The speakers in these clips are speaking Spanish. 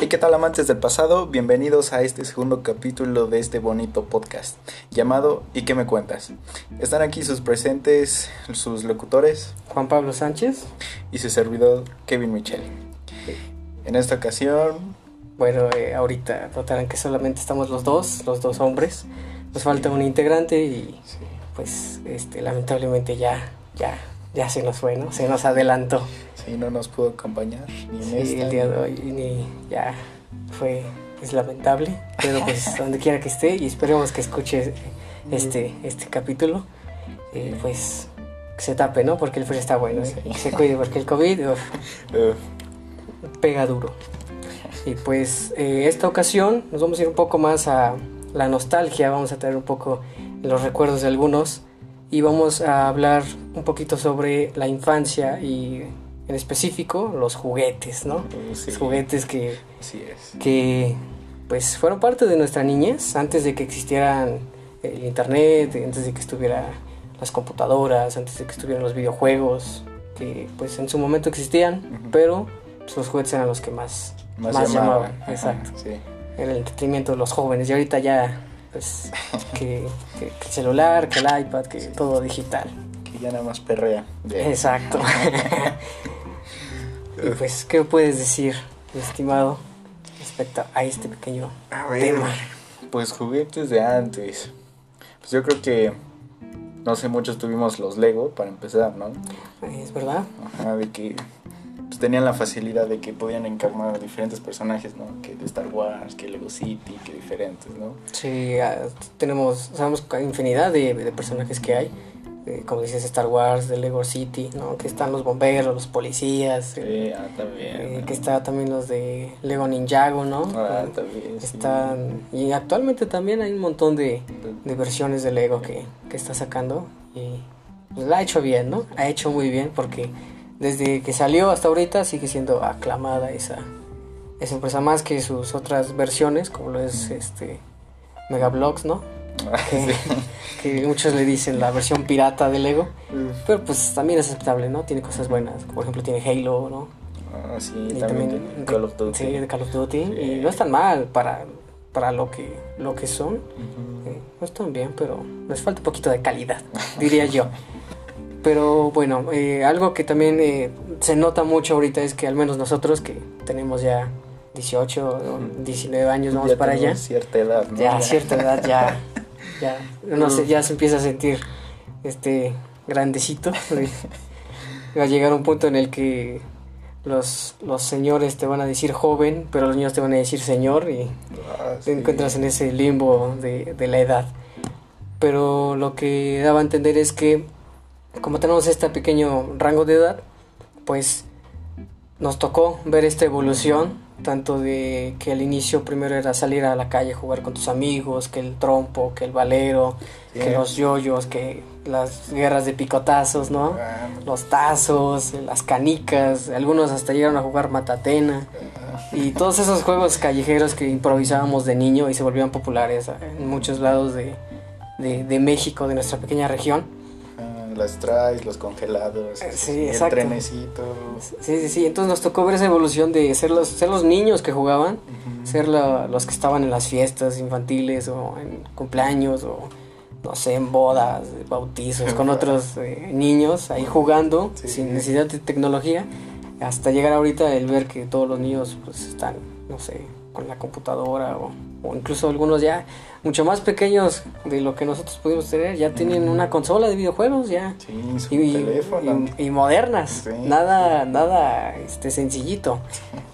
¿Y qué tal amantes del pasado? Bienvenidos a este segundo capítulo de este bonito podcast llamado ¿Y qué me cuentas? Están aquí sus presentes, sus locutores Juan Pablo Sánchez y su servidor Kevin Michel. En esta ocasión, Bueno, eh, ahorita notarán que solamente estamos los dos, los dos hombres. Nos falta un integrante y pues este lamentablemente ya, ya, ya se nos fue, ¿no? Se nos adelantó. Sí, no nos pudo acompañar ni en Sí, esta, el día de hoy ni ya fue es lamentable, pero pues donde quiera que esté y esperemos que escuche este este capítulo y pues que se tape, ¿no? Porque el frío está bueno, ¿eh? Sí. que se cuide porque el COVID uf, Uf, pega duro. Y pues eh, esta ocasión nos vamos a ir un poco más a la nostalgia, vamos a traer un poco los recuerdos de algunos y vamos a hablar un poquito sobre la infancia y en específico los juguetes, ¿no? sí, Los juguetes que, Así es. que pues fueron parte de nuestra niñez antes de que existieran el internet, antes de que estuvieran las computadoras, antes de que estuvieran los videojuegos, que pues en su momento existían, pero pues, los juguetes eran los que más, Más, más llamaban. llamaban. Exacto. Sí. Era el entretenimiento de los jóvenes y ahorita ya pues que, que- que el celular, que el iPad, que todo digital. Que ya nada más perrea. Exacto. y pues, ¿qué puedes decir, mi estimado, respecto a este pequeño A ver, tema? pues juguetes de antes. Pues yo creo que, no sé, muchos tuvimos los Lego para empezar, ¿no? Es verdad. Ajá, de que pues, tenían la facilidad de que podían encarnar diferentes personajes, ¿no? Que de Star Wars, que Lego City, que diferentes, ¿no? Sí, ah, tenemos, sabemos que hay infinidad de, de personajes que hay. Eh, como dices, Star Wars, de Lego City, ¿no? Que están los bomberos, los policías. eh, ah, también. eh, que está también los de Lego Ninjago, ¿no? Ah, Eh, también. sí. Están, y actualmente también hay un montón de, de versiones de Lego que, que está sacando y pues, la ha hecho bien, ¿no? Ha hecho muy bien porque desde que salió hasta ahorita sigue siendo aclamada esa, esa empresa más que sus otras versiones, como lo es este Megablocks, ¿no? Que, muchos le dicen la versión pirata de Lego, pero pues también es aceptable, ¿no? Tiene cosas buenas, por ejemplo tiene Halo, ¿no? Ah, sí, Y también, Call of Duty. Sí, de Call of Duty. Sí. Y no están mal para, para lo que lo que son. Ujú. Eh, no están bien, pero les falta un poquito de calidad, diría yo. Pero bueno, eh, algo que también eh, se nota mucho ahorita es que al menos nosotros que tenemos ya 18 o Ujú. 19 años, vamos Ya para allá. cierta edad, ¿no? Ya cierta edad ya, ya, no sé, ya se empieza a sentir este grandecito. Va a llegar un punto en el que los, los señores te van a decir joven, pero los niños te van a decir señor y Ah, te encuentras en ese limbo de, de la edad. Pero lo que daba a entender es que como tenemos este pequeño rango de edad, pues nos tocó ver esta evolución, tanto de que al inicio primero era salir a la calle, jugar con tus amigos, que el trompo, que el valero, Sí. que los yoyos, que las guerras de picotazos, ¿no? Ah, Los tazos, las canicas, algunos hasta llegaron a jugar matatena. Y todos esos juegos callejeros que improvisábamos de niño y se volvieron populares en muchos lados de, de, de México, de nuestra pequeña región. Las traes, los congelados, Eh, sí, el trenecito. Sí, sí, sí. Entonces nos tocó ver esa evolución de ser los, ser los niños que jugaban, ser la- los que estaban en las fiestas infantiles o en cumpleaños o no sé, en bodas, bautizos con otros eh, niños ahí jugando Sí. sin necesidad de tecnología. Hasta llegar ahorita el ver que todos los niños pues están, no sé, con la computadora o, o incluso algunos ya mucho más pequeños de lo que nosotros pudimos tener, ya tienen una consola de videojuegos ya Sí, su y, teléfono. y- y modernas, Sí. nada, nada este sencillito,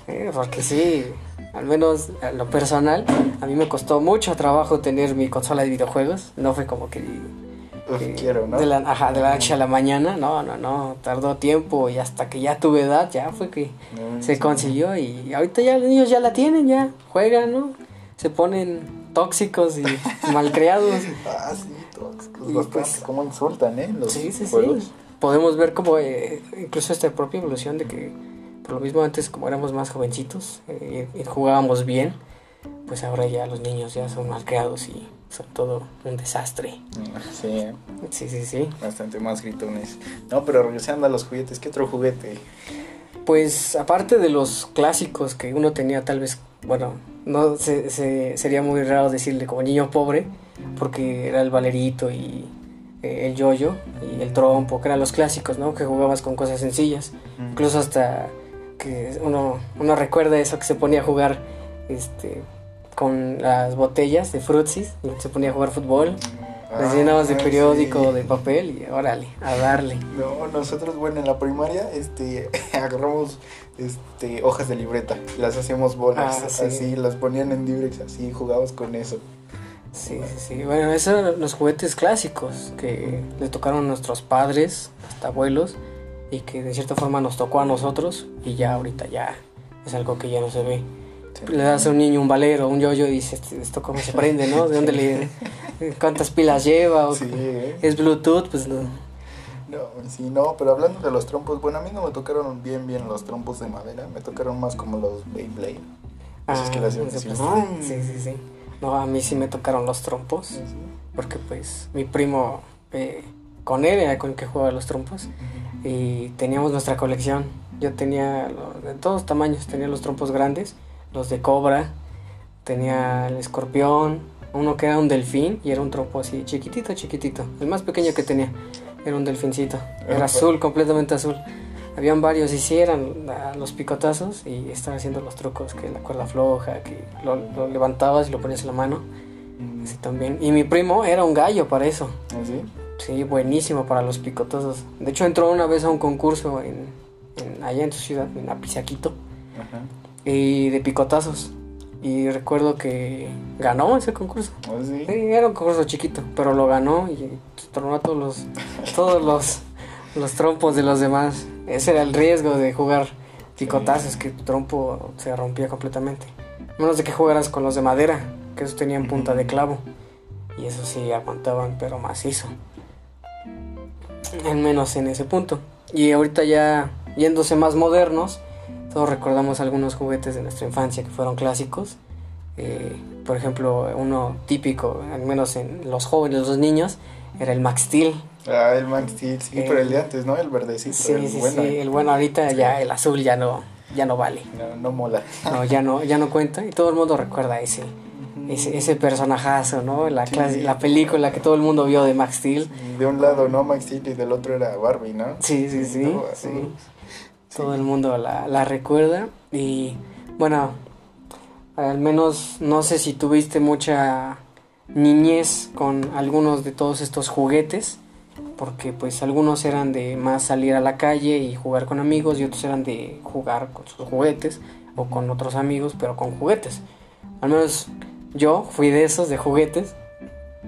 Eh, porque sí, al menos a lo personal, a mí me costó mucho trabajo tener mi consola de videojuegos, no fue como que eh, quiero, ¿no? de la, ajá, de la noche a la mañana, no, no, no, tardó tiempo y hasta que ya tuve edad, ya fue que No, se sí. consiguió y ahorita ya los niños ya la tienen, ya juegan, ¿no? Se ponen tóxicos y malcriados. Ah, sí, tóxicos. Y pues- ¿Cómo insultan, eh? Los Sí, sí, juegos. sí. Podemos ver como eh, incluso esta propia evolución de que por lo mismo antes como éramos más jovencitos eh, y jugábamos bien, pues ahora ya los niños ya son mal creados y son todo un desastre. Mm, Sí, Sí, sí, sí. bastante más gritones. No, pero regresando a los juguetes, ¿qué otro juguete? Pues aparte de los clásicos que uno tenía tal vez, bueno, no se, se- sería muy raro decirle como niño pobre, porque era el valerito y eh, el yoyo y el trompo, que eran los clásicos, ¿no? Que jugabas con cosas sencillas. Incluso hasta que uno, uno recuerda eso que se ponía a jugar este, con las botellas de frutsis, y se ponía a jugar fútbol. Las llenabas de Ah, periódico, sí. de papel y órale, a darle. No, nosotros, bueno, en la primaria, este, agarramos, este, hojas de libreta, las hacíamos bolas, Ah, sí. así, las ponían en Durex, así, jugábamos con eso. Sí, sí, sí. Bueno, esos eran los juguetes clásicos que le tocaron a nuestros padres, hasta abuelos, y que de cierta forma nos tocó a nosotros, y ya ahorita ya es algo que ya no se ve. Sí. Le das a un niño un valero, un yoyo, y dices, "Este, ¿esto cómo se prende, no? ¿De dónde le.? ¿Cuántas pilas lleva? O- Sí, ¿eh? ¿Es Bluetooth? Pues no. No, sí, no, pero hablando de los trompos, bueno, a mí no me tocaron bien, bien los trompos de madera, me tocaron más como los Beyblade. Esos que le hacían de así, plástico. ¡vrum! Ah, sí, sí, sí. No, a mí sí me tocaron los trompos, porque pues mi primo, eh, con él era con el que jugaba los trompos, y teníamos nuestra colección. Yo tenía lo- de todos tamaños, tenía los trompos grandes, los de cobra, tenía el escorpión, uno que era un delfín y era un trompo así chiquitito, chiquitito, el más pequeño que tenía, era un delfincito, era azul, completamente azul. Habían varios y sí eran ah, los picotazos y estaba haciendo los trucos, que la cuerda floja, que lo, lo levantabas y lo ponías en la mano, Mm, así también. Y mi primo era un gallo para eso. ¿Así? Sí, buenísimo para los picotazos. De hecho, entró una vez a un concurso en, en- allá en tu ciudad, en Apizaquito, Ajá. Y de picotazos. Y recuerdo que ganó ese concurso. Sí, era un concurso chiquito, pero lo ganó y tronó a todos los, todos los, los trompos de los demás. Ese era el riesgo de jugar picotazos, que tu trompo se rompía completamente. Menos de que jugaras con los de madera, que esos tenían punta de clavo. Y eso sí aguantaban, pero macizo. Al menos en ese punto. Y ahorita ya yéndose más modernos, todos recordamos algunos juguetes de nuestra infancia que fueron clásicos. Eh, por ejemplo, uno típico, al menos en los jóvenes, los niños, era el Max Steel. Ah, el Max Steel, sí, Eh, pero el de antes, ¿no? El verdecito, Sí, el sí, bueno. sí. El bueno ahorita ya el azul ya no, ya no vale. No, no mola. No, ya no, ya no cuenta. Y todo el mundo recuerda ese, ese, ese personajazo, ¿no? La, Sí. la película que todo el mundo vio de Max Steel. De un lado, ¿no? Max Steel y del otro era Barbie, ¿no? Sí, sí, sí. Sí. Todo el mundo la, la recuerda. Y bueno, al menos no sé si tuviste mucha niñez con algunos de todos estos juguetes. Porque pues algunos eran de más salir a la calle y jugar con amigos y otros eran de jugar con sus juguetes o con otros amigos, pero con juguetes. Al menos yo fui de esos, de juguetes.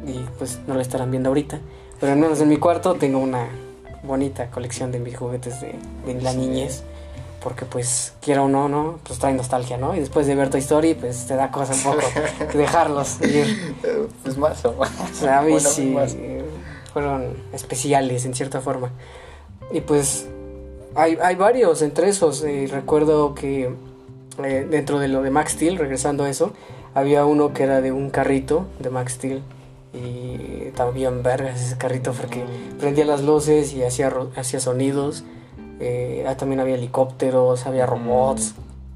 Y pues no lo estarán viendo ahorita. Pero al menos en mi cuarto tengo una bonita colección de mis juguetes de, de la Sí. niñez. Porque pues, quiera o no, ¿no? Pues trae nostalgia, ¿no? Y después de ver Toy Story, pues te da cosa un poco dejarlos ir. Pues más o más. O sea, a mí Bueno, sí más. fueron especiales en cierta forma. Y pues hay, hay varios entre esos. eh, recuerdo que eh, dentro de lo de Max Steel, regresando a eso, había uno que era de un carrito de Max Steel. Y también vergas ese carrito porque prendía las luces y hacía, hacía sonidos. Eh, ah, también había helicópteros, había robots.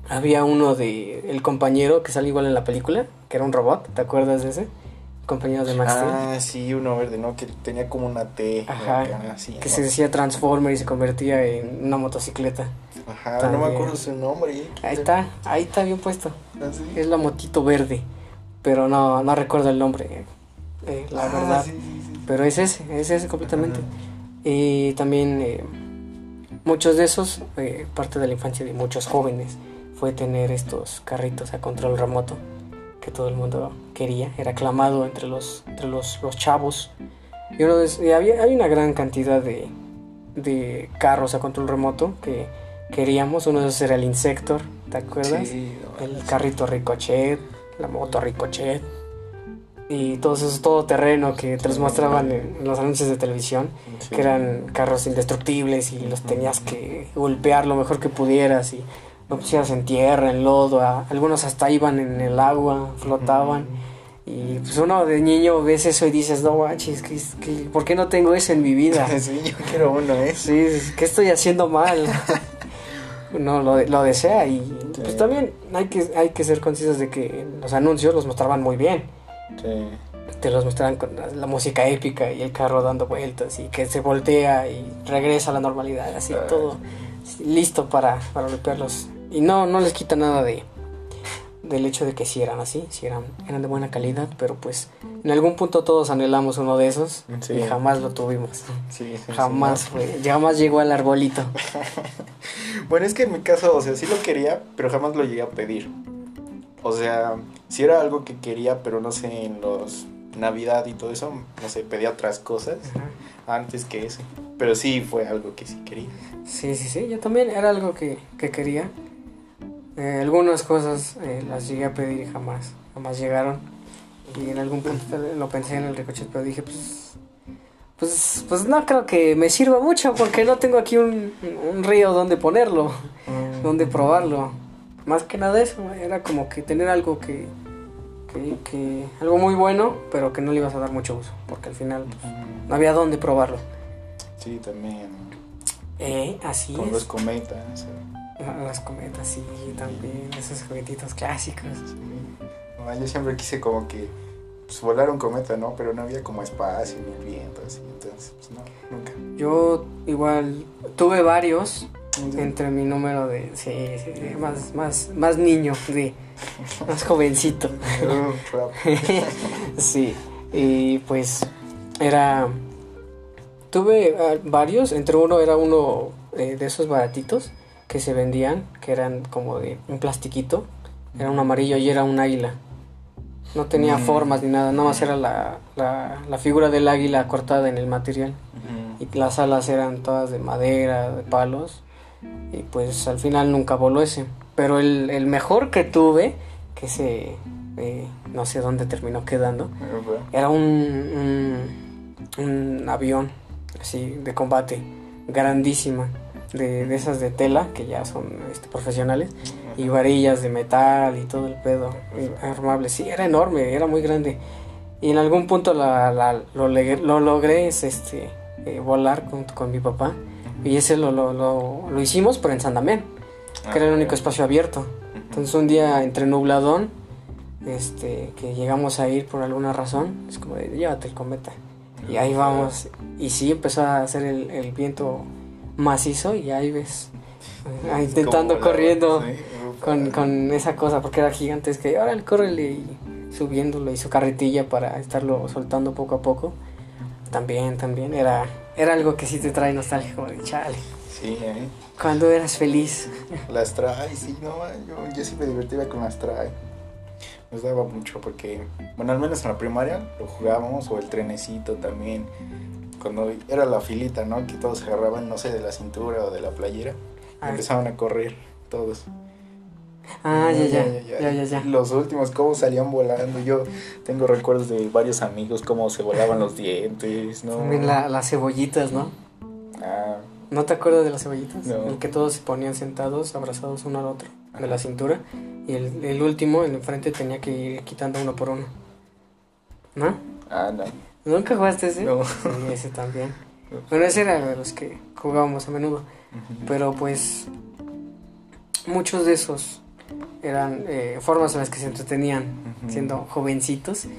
Había uno de el compañero que sale igual en la película, que era un robot, ¿te acuerdas de ese? Compañero de Max. Ah, sí, uno verde, ¿no? Que tenía como una T. Ajá, acá, así, que ¿no? se decía Transformer y se convertía en una motocicleta. Ajá, no también. me acuerdo su nombre. Ahí está, ahí está bien puesto. ¿Así? Es la motito verde, pero no, no recuerdo el nombre, eh, la Ah, verdad. sí, sí, sí. Pero es ese, es ese completamente. Ajá. Y también eh, muchos de esos, eh, parte de la infancia de muchos jóvenes, fue tener estos carritos a control remoto que todo el mundo quería, era aclamado entre los, entre los, los chavos. Y, uno de- y había, hay una gran cantidad de, de carros a control remoto que queríamos. Uno de esos era el Insector, ¿te acuerdas? Sí, no, el carrito Ricochet, la moto Ricochet y todos esos todoterreno que te los mostraban en, los anuncios de televisión, Sí. que eran carros indestructibles y los tenías que golpear lo mejor que pudieras y lo pusieras en tierra, en lodo, a- algunos hasta iban en el agua, flotaban. Y pues uno de niño ves eso y dices, no manches, ¿qué, qué- por qué no tengo eso en mi vida? Sí, yo quiero uno, ¿eh? Sí, ¿qué estoy haciendo mal? no lo, lo desea y Sí. pues también hay que, hay que ser conscientes de que los anuncios los mostraban muy bien. Sí. Te los mostraban con la, la música épica y el carro dando vueltas y que se voltea y regresa a la normalidad, así todo listo para, para golpearlos. Y no, no les quita nada de del hecho de que sí eran así, sí eran, eran de buena calidad, pero pues en algún punto todos anhelamos uno de esos Sí. y jamás lo tuvimos. Jamás fue, jamás llegó al arbolito. ¿no? Bueno, es que en mi caso, o sea, sí lo quería, pero jamás lo llegué a pedir. O sea, sí era algo que quería, pero no sé, en los Navidad y todo eso, no sé, pedía otras cosas antes que eso. Pero sí fue algo que sí quería. Sí, sí, sí, yo también era algo que, que quería. Eh, algunas cosas eh, las llegué a pedir y jamás, jamás llegaron. Y en algún punto lo pensé en el ricochet, pero dije, pues, pues, pues no creo que me sirva mucho porque no tengo aquí un, un río donde ponerlo, donde probarlo. Más que nada eso, era como que tener algo que, que, que- algo muy bueno, pero que no le ibas a dar mucho uso, porque al final pues, no había dónde probarlo. Sí, también. Eh, así Con es. los cometas. Ah, Las cometas, sí, también, esos juguetitos clásicos. sí. No, yo siempre quise como que pues, volar un cometa, ¿no? Pero no había como espacio ni viento, así. Entonces, pues no, nunca. Yo igual tuve varios entre mi número de, sí, sí, sí, más, más, más niño, de, más jovencito. Rap. sí, y pues era, tuve ah, varios, entre uno era uno eh, de esos baratitos que se vendían, que eran como de un plastiquito, era un amarillo y era un águila. No tenía Mm. formas ni nada, nada más era la, la, la figura del águila cortada en el material. Ujú. Y las alas eran todas de madera, de palos. Y pues al final nunca voló ese. Pero el, el mejor que tuve, que se... eh, no sé dónde terminó quedando, era un, un, un avión así de combate, grandísima, de, de esas de tela, que ya son este, profesionales, y varillas de metal y todo el pedo, y armable. Sí, era enorme, era muy grande. Y en algún punto la, la- lo, lo logré es, este, eh, volar junto con mi papá. Y ese lo, lo, lo, lo hicimos, pero en San Damián, que era el único espacio abierto. Entonces un día entre nubladón, este, que llegamos a ir por alguna razón, es como de, llévate el cometa. Y ahí vamos. Y sí, empezó a hacer el, el viento macizo y ahí ves, ah, intentando Como corriendo sí. con, con esa cosa, porque era gigantesca. Y ahora el córrele y subiéndolo y su carretilla para estarlo soltando poco a poco. También, también, era, era algo que sí te trae nostalgia, como de chale. Sí, ¿eh? Cuando eras feliz. Las trae, sí, no, yo, yo sí me divertía con las trae. Nos daba mucho porque, bueno, al menos en la primaria lo jugábamos, o el trenecito también. Cuando era la filita, ¿no? Que todos se agarraban, no sé, de la cintura o de la playera. Ah. empezaban a correr todos. Ah, ya, ya, ya, ya, ya. Los últimos, cómo salían volando. Yo tengo recuerdos de varios amigos, cómo se volaban los dientes, ¿no? También la- las cebollitas, ¿no? Ah, ¿No te acuerdas de las cebollitas? No. En que todos se ponían sentados, abrazados uno al otro, de la cintura. Y el, el último, el frente, tenía que ir quitando uno por uno. ¿No? ah, no. ¿Nunca jugaste ese? No. Sí, ese también. Bueno, ese era de los que jugábamos a menudo. Pero pues muchos de esos eran eh, formas en las que se entretenían siendo jovencitos. Sí.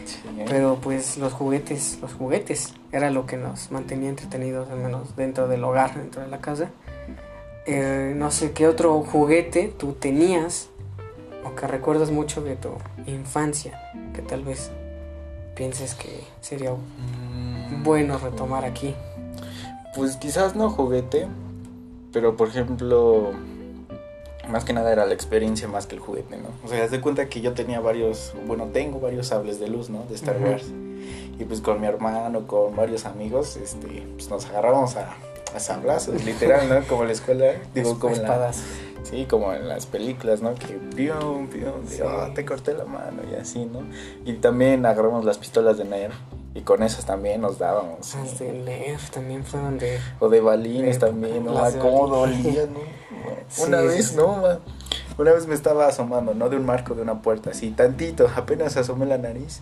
Pero pues los juguetes, los juguetes era lo que nos mantenía entretenidos, al menos dentro del hogar, dentro de la casa. Eh, no sé qué otro juguete tú tenías o que recuerdas mucho de tu infancia, que tal vez pienses que sería Mm. bueno retomar aquí. Pues quizás no juguete, pero por ejemplo, más que nada era la experiencia más que el juguete, ¿no? O sea, haz de cuenta que yo tenía varios, bueno, tengo varios sables de luz, ¿no? De Star. Wars. Y pues con mi hermano, con varios amigos, este, pues nos agarramos a, a sablazos, literal, ¿no? Como en la escuela, digo, como en la. Sí, como en las películas, ¿no? Que pium, pium, de, Sí. "Ah, te corté la mano y así, ¿no? Y también agarramos las pistolas de Nerf y con esas también nos dábamos. Las de Nerf también fueron de... O de balines Eh, también, ¿no? las de ¿Cómo dolían, no? Sí, Una vez, sí. ¿no? ma? Una vez me estaba asomando, ¿no? De un marco de una puerta, así, tantito, apenas asomé la nariz.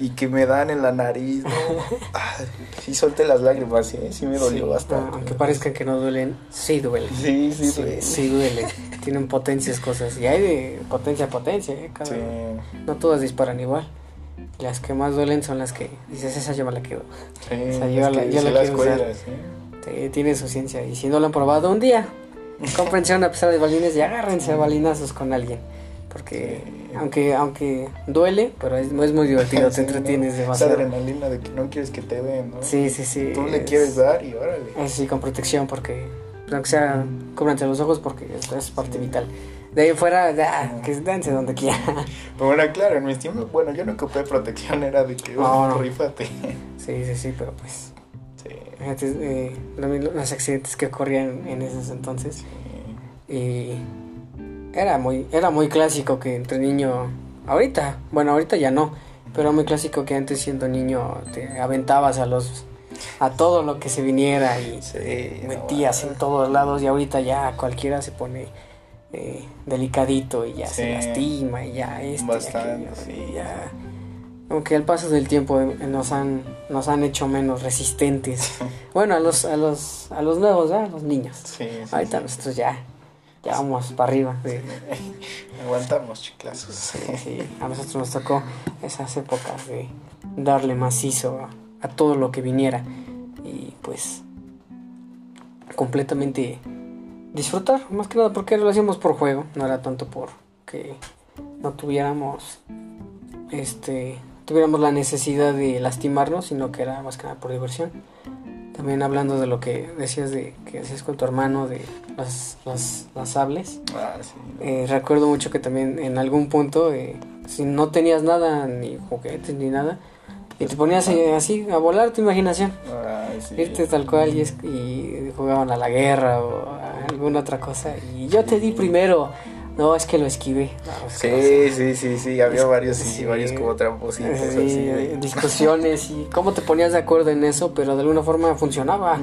Y que me dan en la nariz, ¿no? Ah, sí solté las lágrimas, sí, sí me dolió Sí, bastante. Aunque parezcan que no duelen, sí duelen. Sí, sí, Sí, duele. sí duele. Tienen potencias cosas. Y hay de potencia a potencia, ¿eh? Cada- Sí. No todas disparan igual. Las que más duelen son las que dices, esa yo me la quedo. Sí, O sea, es yo la- yo la quiero usar. cuelgas, ¿sí? Tiene su ciencia. Y si no lo han probado un día, cómprense una pesada de balines y agárrense a balinazos con alguien. Porque Sí. aunque aunque duele, pero es, es muy divertido, te entretienes ¿no? demasiado. Esa adrenalina de que no quieres que te vean, ¿no? Sí, sí, sí. Tú le es- quieres dar y órale. es sí, con protección, porque aunque sea, cúbranse los ojos porque esto es parte vital. De ahí fuera, ya, que dense donde quiera. Pero bueno, claro, en mis tiempos, bueno, yo no ocupé protección, era de que, oh, no. rífate. Sí, sí, sí, pero pues, Sí, fíjate, eh, lo- los accidentes que ocurrían en esos entonces. sí. Y era muy, era muy clásico que entre niño, ahorita, bueno, ahorita ya no, pero muy clásico que antes siendo niño te aventabas a los, a todo lo que se viniera y Sí, no, metías en todos lados y ahorita ya cualquiera se pone eh, delicadito y ya se lastima y ya esto y Bastante, aquello, sí. y ya. Aunque al paso del tiempo eh, nos han nos han hecho menos resistentes. Bueno a los a los a los nuevos ¿verdad? a los niños. Ahorita nosotros ya ya vamos para arriba. Aguantamos chiclazos. Sí, a nosotros nos tocó esas épocas de darle macizo a, a todo lo que viniera. Y pues completamente disfrutar, más que nada porque lo hacíamos por juego, no era tanto por que no tuviéramos este tuviéramos la necesidad de lastimarnos, sino que era más que nada por diversión. También hablando de lo que decías de que hacías con tu hermano de las, las, las sables. Ah, sí. Eh, recuerdo mucho que también en algún punto, eh, si no tenías nada, ni juguetes, ni nada, y te ponías eh, así a volar tu imaginación, Ay, sí. irte tal cual y, es- y jugaban a la guerra o alguna otra cosa, y yo te di primero, no, es que lo esquivé. No, es que no sé. Sí, sí, sí, sí, había Es- varios, sí, sí. varios como trampositos Sí, así. de- discusiones y cómo te ponías de acuerdo en eso, pero de alguna forma funcionaba.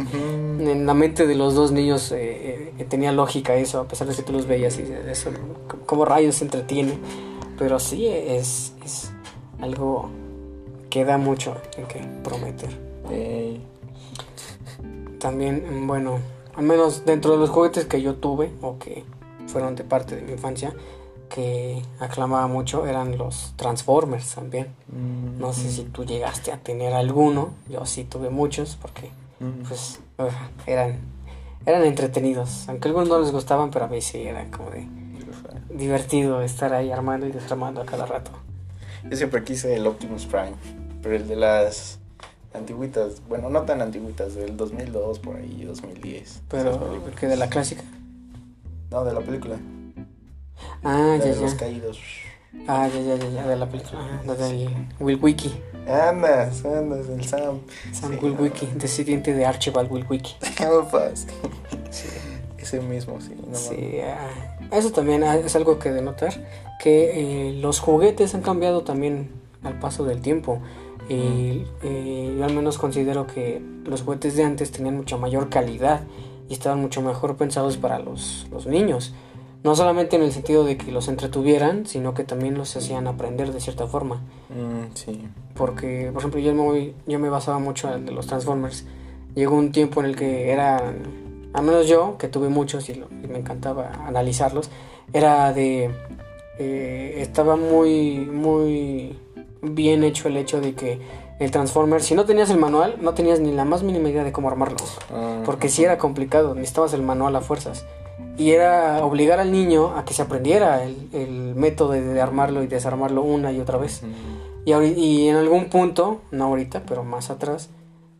En la mente de los dos niños eh, eh, tenía lógica eso, a pesar de que tú los veías y eso, como rayos se entretiene. Pero sí es, es algo que da mucho en que prometer. También, mm, bueno, al menos dentro de los juguetes que yo tuve o que fueron de parte de mi infancia, que aclamaba mucho, eran los Transformers también. No sé si tú llegaste a tener alguno, yo sí tuve muchos porque Ujú. pues eran eran entretenidos aunque a algunos no les gustaban pero a mí sí era como de divertido estar ahí armando y desarmando a cada rato Yo siempre quise el Optimus Prime, pero el de las antiguitas, bueno, no tan antiguitas, del 2002 por ahí, 2010. esas pero que de la clásica No, de la película. ah la ya de los ya caídos. ah ya ya ya, ya de la película ah, la del Will Wiki Andas, andas, el Sam. Sam Sí, Will no. Wiki descendiente de Archibald Will Wiki Alfas. Ese mismo, sí. No Sí, ah, eso también ah, es algo que denotar, que eh, los juguetes han cambiado también al paso del tiempo. Y eh, yo al menos considero que los juguetes de antes tenían mucha mayor calidad y estaban mucho mejor pensados para los, los niños. No solamente en el sentido de que los entretuvieran, sino que también los hacían aprender de cierta forma. Mm, sí. Porque, por ejemplo, yo me, voy- yo me basaba mucho en los Transformers. Llegó un tiempo en el que era, al menos yo, que tuve muchos y, lo- y me encantaba analizarlos, era de... eh, estaba muy, muy bien hecho el hecho de que el Transformer, si no tenías el manual, no tenías ni la más mínima idea de cómo armarlo. Ah, Porque si era complicado, necesitabas el manual a fuerzas. Y era obligar al niño a que se aprendiera el, el método de, de armarlo y desarmarlo una y otra vez. Y, ahori- y en algún punto, no ahorita, pero más atrás,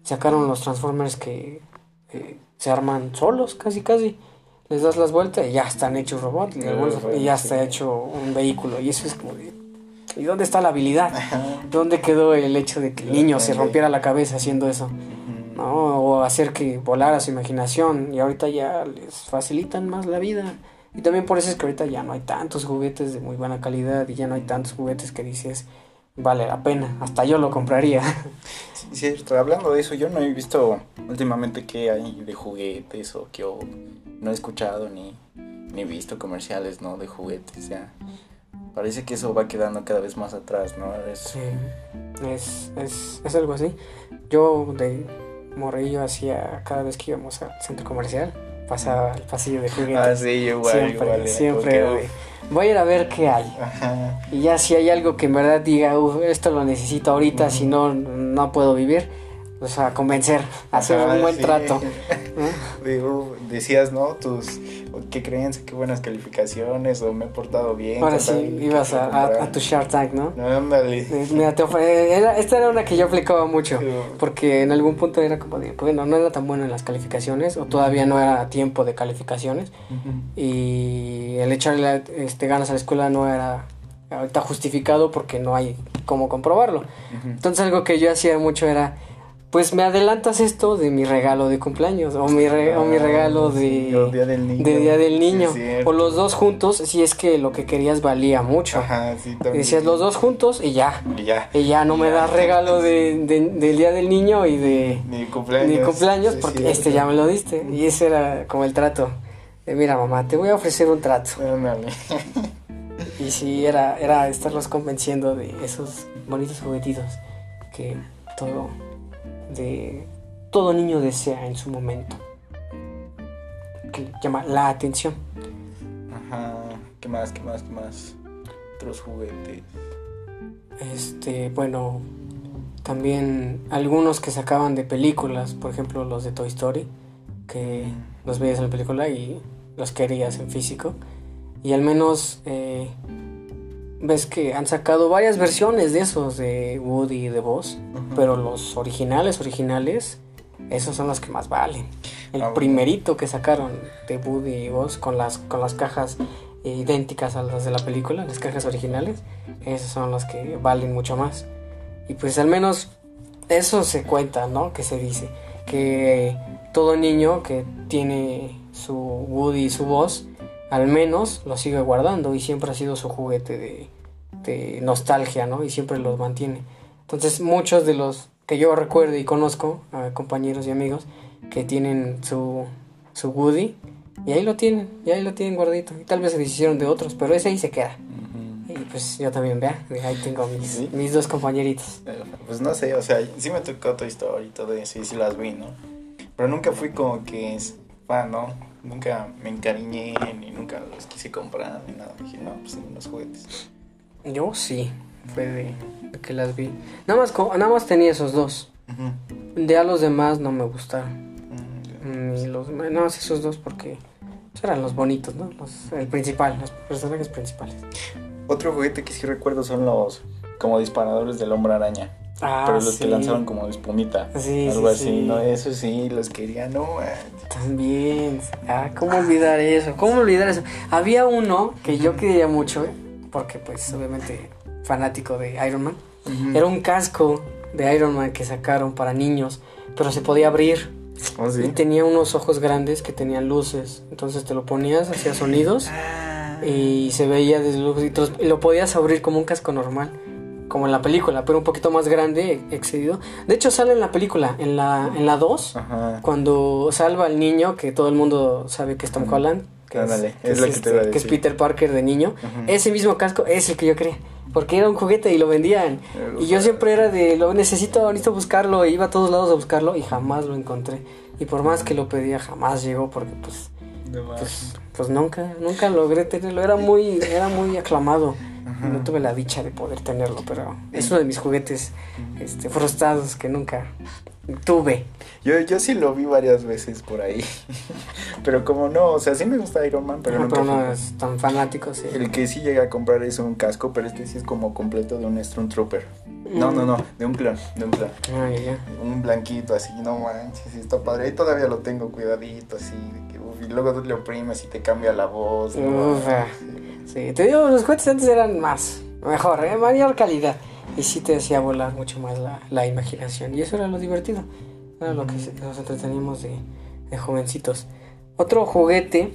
sacaron los Transformers que eh, se arman solos, casi casi. Les das las vueltas y ya están hechos robots. Y, ya sí. está hecho un vehículo. Y eso es como. ¿Y dónde está la habilidad? ¿Dónde quedó el hecho de que el niño se rompiera la cabeza haciendo eso? ¿no? O hacer que volara su imaginación y ahorita ya les facilitan más la vida. Y también por eso es que ahorita ya no hay tantos juguetes de muy buena calidad y ya no hay tantos juguetes que dices vale la pena, hasta yo lo compraría. Sí, cierto. Hablando de eso, yo no he visto últimamente qué hay de juguetes o que no he escuchado ni, ni visto comerciales, ¿no? De juguetes, ya. Parece que eso va quedando cada vez más atrás, ¿no? Es... Sí, es, es, es algo así. Yo de morrillo hacía cada vez que íbamos al centro comercial, pasaba al pasillo de juguetes. Ah, sí, igual, siempre, igual. siempre voy a ir a ver qué hay. Ajá. Y ya si hay algo que en verdad diga, "Uf, esto lo necesito ahorita, si no, no puedo vivir, o sea, convencer, hacer Ajá, un buen sí. trato. ¿no? Digo, decías, ¿no? Tus, qué creencia, qué buenas calificaciones, o me he portado bien. Ahora sí, ¿qué ibas a, a- a tu Shark Tank, ¿no? No, ándale. Eh, Mira, te ofre- era- esta era una que yo aplicaba mucho, Sí. porque en algún punto era como de, bueno, no era tan bueno en las calificaciones, o todavía no era tiempo de calificaciones, Ujú. y el echarle este, ganas a la escuela no era ahorita justificado porque no hay cómo comprobarlo. Ujú. Entonces algo que yo hacía mucho era, pues me adelantas esto de mi regalo de cumpleaños, o mi, re- o mi Ah, regalo sí, de, Día del Niño. de Día del Niño, Sí, o los dos juntos, si es que lo que querías valía mucho. Ajá, sí, también. decías los dos juntos y ya. Y ya. Y ya no me Ya. das regalo de, de- del Día del Niño y de Ni cumpleaños. ni cumpleaños porque cierto. este ya me lo diste. Y ese era como el trato. De, mira mamá, te voy a ofrecer un trato. Y sí, era, era estarlos convenciendo de esos bonitos juguetitos que todo, de, todo niño desea en su momento. Que le llama la atención. Ajá. ¿Qué más? ¿Qué más? ¿Qué más? Otros juguetes. Este, bueno, también algunos que sacaban de películas, por ejemplo los de Toy Story, que los veías en la película y los querías en físico. Y al menos eh, ves que han sacado varias versiones de esos, de Woody y de Buzz, Ujú. pero los originales, originales, esos son los que más valen. El Ah, primerito que sacaron de Woody y Buzz con las, con las cajas idénticas a las de la película, las cajas originales, esos son los que valen mucho más. Y pues al menos eso se cuenta, ¿no? Que se dice que todo niño que tiene su Woody y su voz, al menos lo sigue guardando y siempre ha sido su juguete de, de nostalgia, ¿no? Y siempre los mantiene. Entonces muchos de los que yo recuerdo y conozco, a compañeros y amigos, que tienen su, su Woody y ahí lo tienen, y ahí lo tienen guardito. Y tal vez se deshicieron de otros, pero ese ahí se queda. Y pues yo también, vea, ahí tengo mis, Sí. mis dos compañeritos. Eh, Pues no sé, o sea, sí me tocó Toy Story y todo eso, y sí las vi, ¿no? Pero nunca fui como que fan, ¿no? Nunca me encariñé, ni nunca los quise comprar, ni nada. Dije, no, pues en los juguetes. Yo sí, fue de, de que las vi. Nada más, nada más tenía esos dos. De a los demás no me gustaron. Mm, Ni los, no, esos dos porque pues, eran los bonitos, ¿no? Los, el principal, los personajes principales. Otro juguete que sí recuerdo son los como disparadores del hombre araña. Ah, pero los sí. que lanzaban como espumita. Sí, algo sí, así, sí. ¿no? Eso sí, los quería, no. También. Ah, ¿cómo olvidar eso? ¿Cómo olvidar eso? Había uno que yo quería mucho, ¿eh? porque pues obviamente fanático de Iron Man. Era un casco de Iron Man que sacaron para niños, pero se podía abrir. ¿Oh, Y sí? tenía unos ojos grandes que tenían luces. Entonces te lo ponías, hacía sonidos Ah. y se veía desde. Y los- y lo podías abrir como un casco normal, como en la película, pero un poquito más grande, excedido. De hecho, sale en la película, en la, en la 2, Ajá. cuando salva al niño, que todo el mundo sabe que es Tom. Holland. Que Ándale, es lo que te este, que es. Peter Parker de niño. Ese mismo casco es el que yo quería. Porque era un juguete y lo vendían. Y yo siempre era de, lo necesito, necesito buscarlo. E iba a todos lados a buscarlo y jamás lo encontré. Y por más que lo pedía, jamás llegó porque pues, pues, pues nunca, nunca logré tenerlo. Era muy, era muy aclamado. Ajá. No tuve la dicha de poder tenerlo, pero es uno de mis juguetes este, frustrados que nunca tuve. Yo, yo sí lo vi varias veces por ahí. pero como no, o sea, sí me gusta Iron Man, pero no es tan fanático, sí. El que sí llega a comprar es un casco, pero este sí es como completo de un Stormtrooper. No, Mm. no, no, de un clon, de un clon. Ah, ya. Un blanquito así, no manches, está padre. Ahí todavía lo tengo cuidadito así, de que, uf, y luego le oprimes y te cambia la voz. ¿no? Uf. Sí, te digo, los juguetes antes eran más, mejor, ¿eh? mayor calidad. Y sí te hacía volar mucho más la, la imaginación. Y eso era lo divertido. Era lo que nos entreteníamos de, de jovencitos. Otro juguete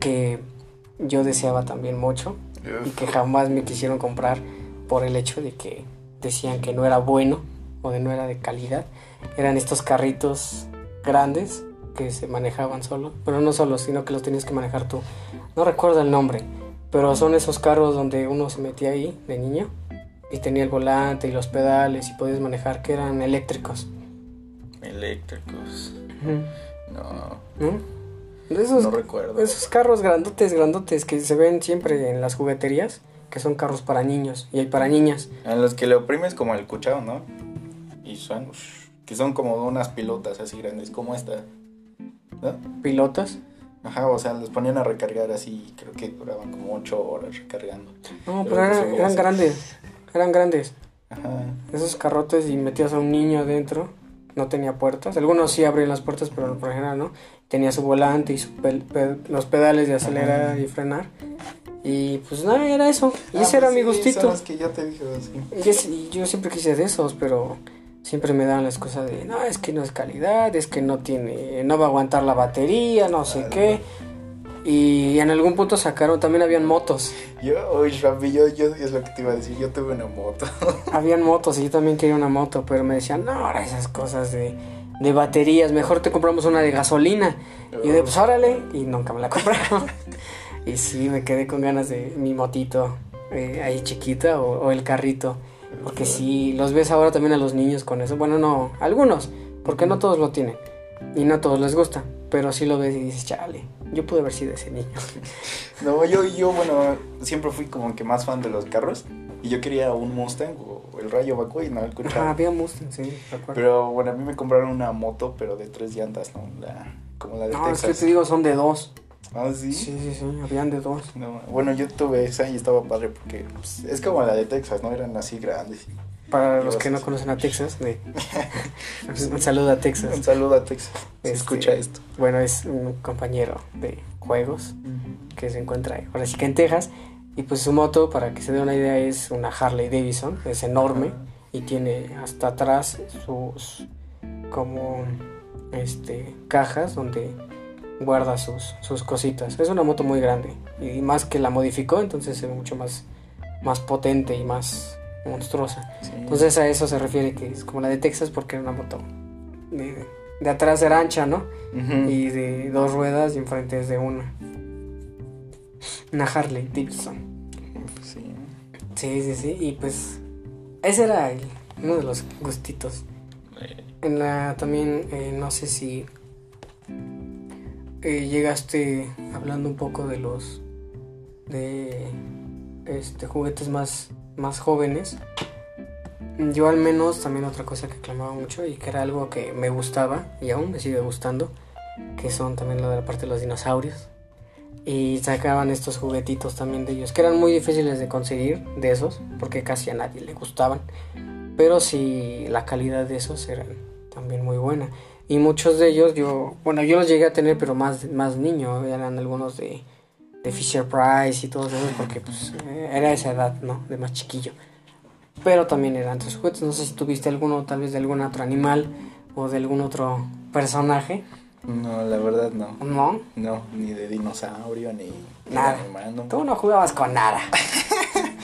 que yo deseaba también mucho y que jamás me quisieron comprar por el hecho de que decían que no era bueno o de no era de calidad eran estos carritos grandes que se manejaban solo, pero no solo, sino que los tenías que manejar tú. No recuerdo el nombre, pero son esos carros donde uno se metía ahí de niño y tenía el volante y los pedales y podías manejar que eran eléctricos. Eléctricos. No. ¿No? Esos, No recuerdo. Esos carros grandotes, grandotes que se ven siempre en las jugueterías, que son carros para niños y hay para niñas. En los que le oprimes como el cuchao, ¿no? Y son. Que son como unas pilotas así grandes, como esta. ¿No? Pilotas. Ajá, o sea, los ponían a recargar así, creo que duraban como 8 horas recargando. No, pero te eran, eran grandes. Eran grandes. Ajá. Esos carrotes y metías a un niño adentro. No tenía puertas. Algunos sí abrían las puertas, pero por lo general no. Tenía su volante y su pel- los pedales de acelerar Ajá. y frenar. Y pues nada, era eso. Y Ah, ese era pues mi gustito. Son los que yo te dije, sí. Y, es- y yo siempre quise de esos, pero siempre me daban la excusa de, no, es que no es calidad, es que no tiene, no va a aguantar la batería, no sé qué. Y en algún punto sacaron, también habían motos. Yo, uy, Rambi, yo, yo, es lo que te iba a decir, yo tuve una moto. Habían motos y yo también quería una moto, pero me decían, no, ahora esas cosas de, de baterías, mejor te compramos una de gasolina. Y yo de, pues órale, y nunca me la compraron. y sí, me quedé con ganas de mi motito eh, ahí chiquita o, o el carrito. Porque sí, los ves ahora también a los niños con eso. Bueno, no, algunos, porque no todos lo tienen. Y no a todos les gusta. Pero sí lo ves y dices, chale, yo pude haber sido ese niño. No, yo, yo, bueno, siempre fui como que más fan de los carros. Y yo quería un Mustang o el Rayo McQueen, ¿no? El Ajá, Cuchao. había Mustang, sí. Pero bueno, a mí me compraron una moto, pero de tres llantas, ¿no? La, como la de no, es Texas. que te digo, son de dos. Ah, sí. Sí, sí, sí, habían de dos. No, bueno, yo tuve esa y estaba padre porque pues, es como la de Texas, ¿no? Eran así grandes. Para los que no conocen a Texas, de... un saludo a Texas. Un saludo a Texas. Este, escucha esto. Bueno, es un compañero de juegos que se encuentra ahí, ahora sí que en Texas. Y pues su moto, para que se dé una idea, es una Harley Davidson, es enorme y tiene hasta atrás sus como este cajas donde guarda sus, sus cositas. Es una moto muy grande y más que la modificó, entonces se ve mucho más, más potente y más monstruosa. Sí. Entonces a eso se refiere que es como la de Texas porque era una moto de, de atrás era ancha, ¿no? Y de dos ruedas y enfrente es de una. Una Harley Davidson. Sí. Sí, sí, sí. Y pues ese era el- uno de los gustitos. Eh, En la también, eh, no sé si eh, llegaste hablando un poco de los de este juguetes más más jóvenes. Yo al menos también otra cosa que clamaba mucho y que era algo que me gustaba y aún me sigue gustando, que son también la de la parte de los dinosaurios. Y sacaban estos juguetitos también de ellos, que eran muy difíciles de conseguir de esos, porque casi a nadie le gustaban. Pero sí, la calidad de esos eran también muy buena. Y muchos de ellos, yo, bueno, yo los llegué a tener, pero más, más niño, eran algunos de, de Fisher Price y todos esos, porque pues eh, era esa edad, ¿no? De más chiquillo. Pero también eran otros juguetes, no sé si tuviste alguno, tal vez de algún otro animal o de algún otro personaje, No, la verdad no. ¿no? No, ni de dinosaurio, ni, ni Nada. de animal, no. Tú no jugabas con nada.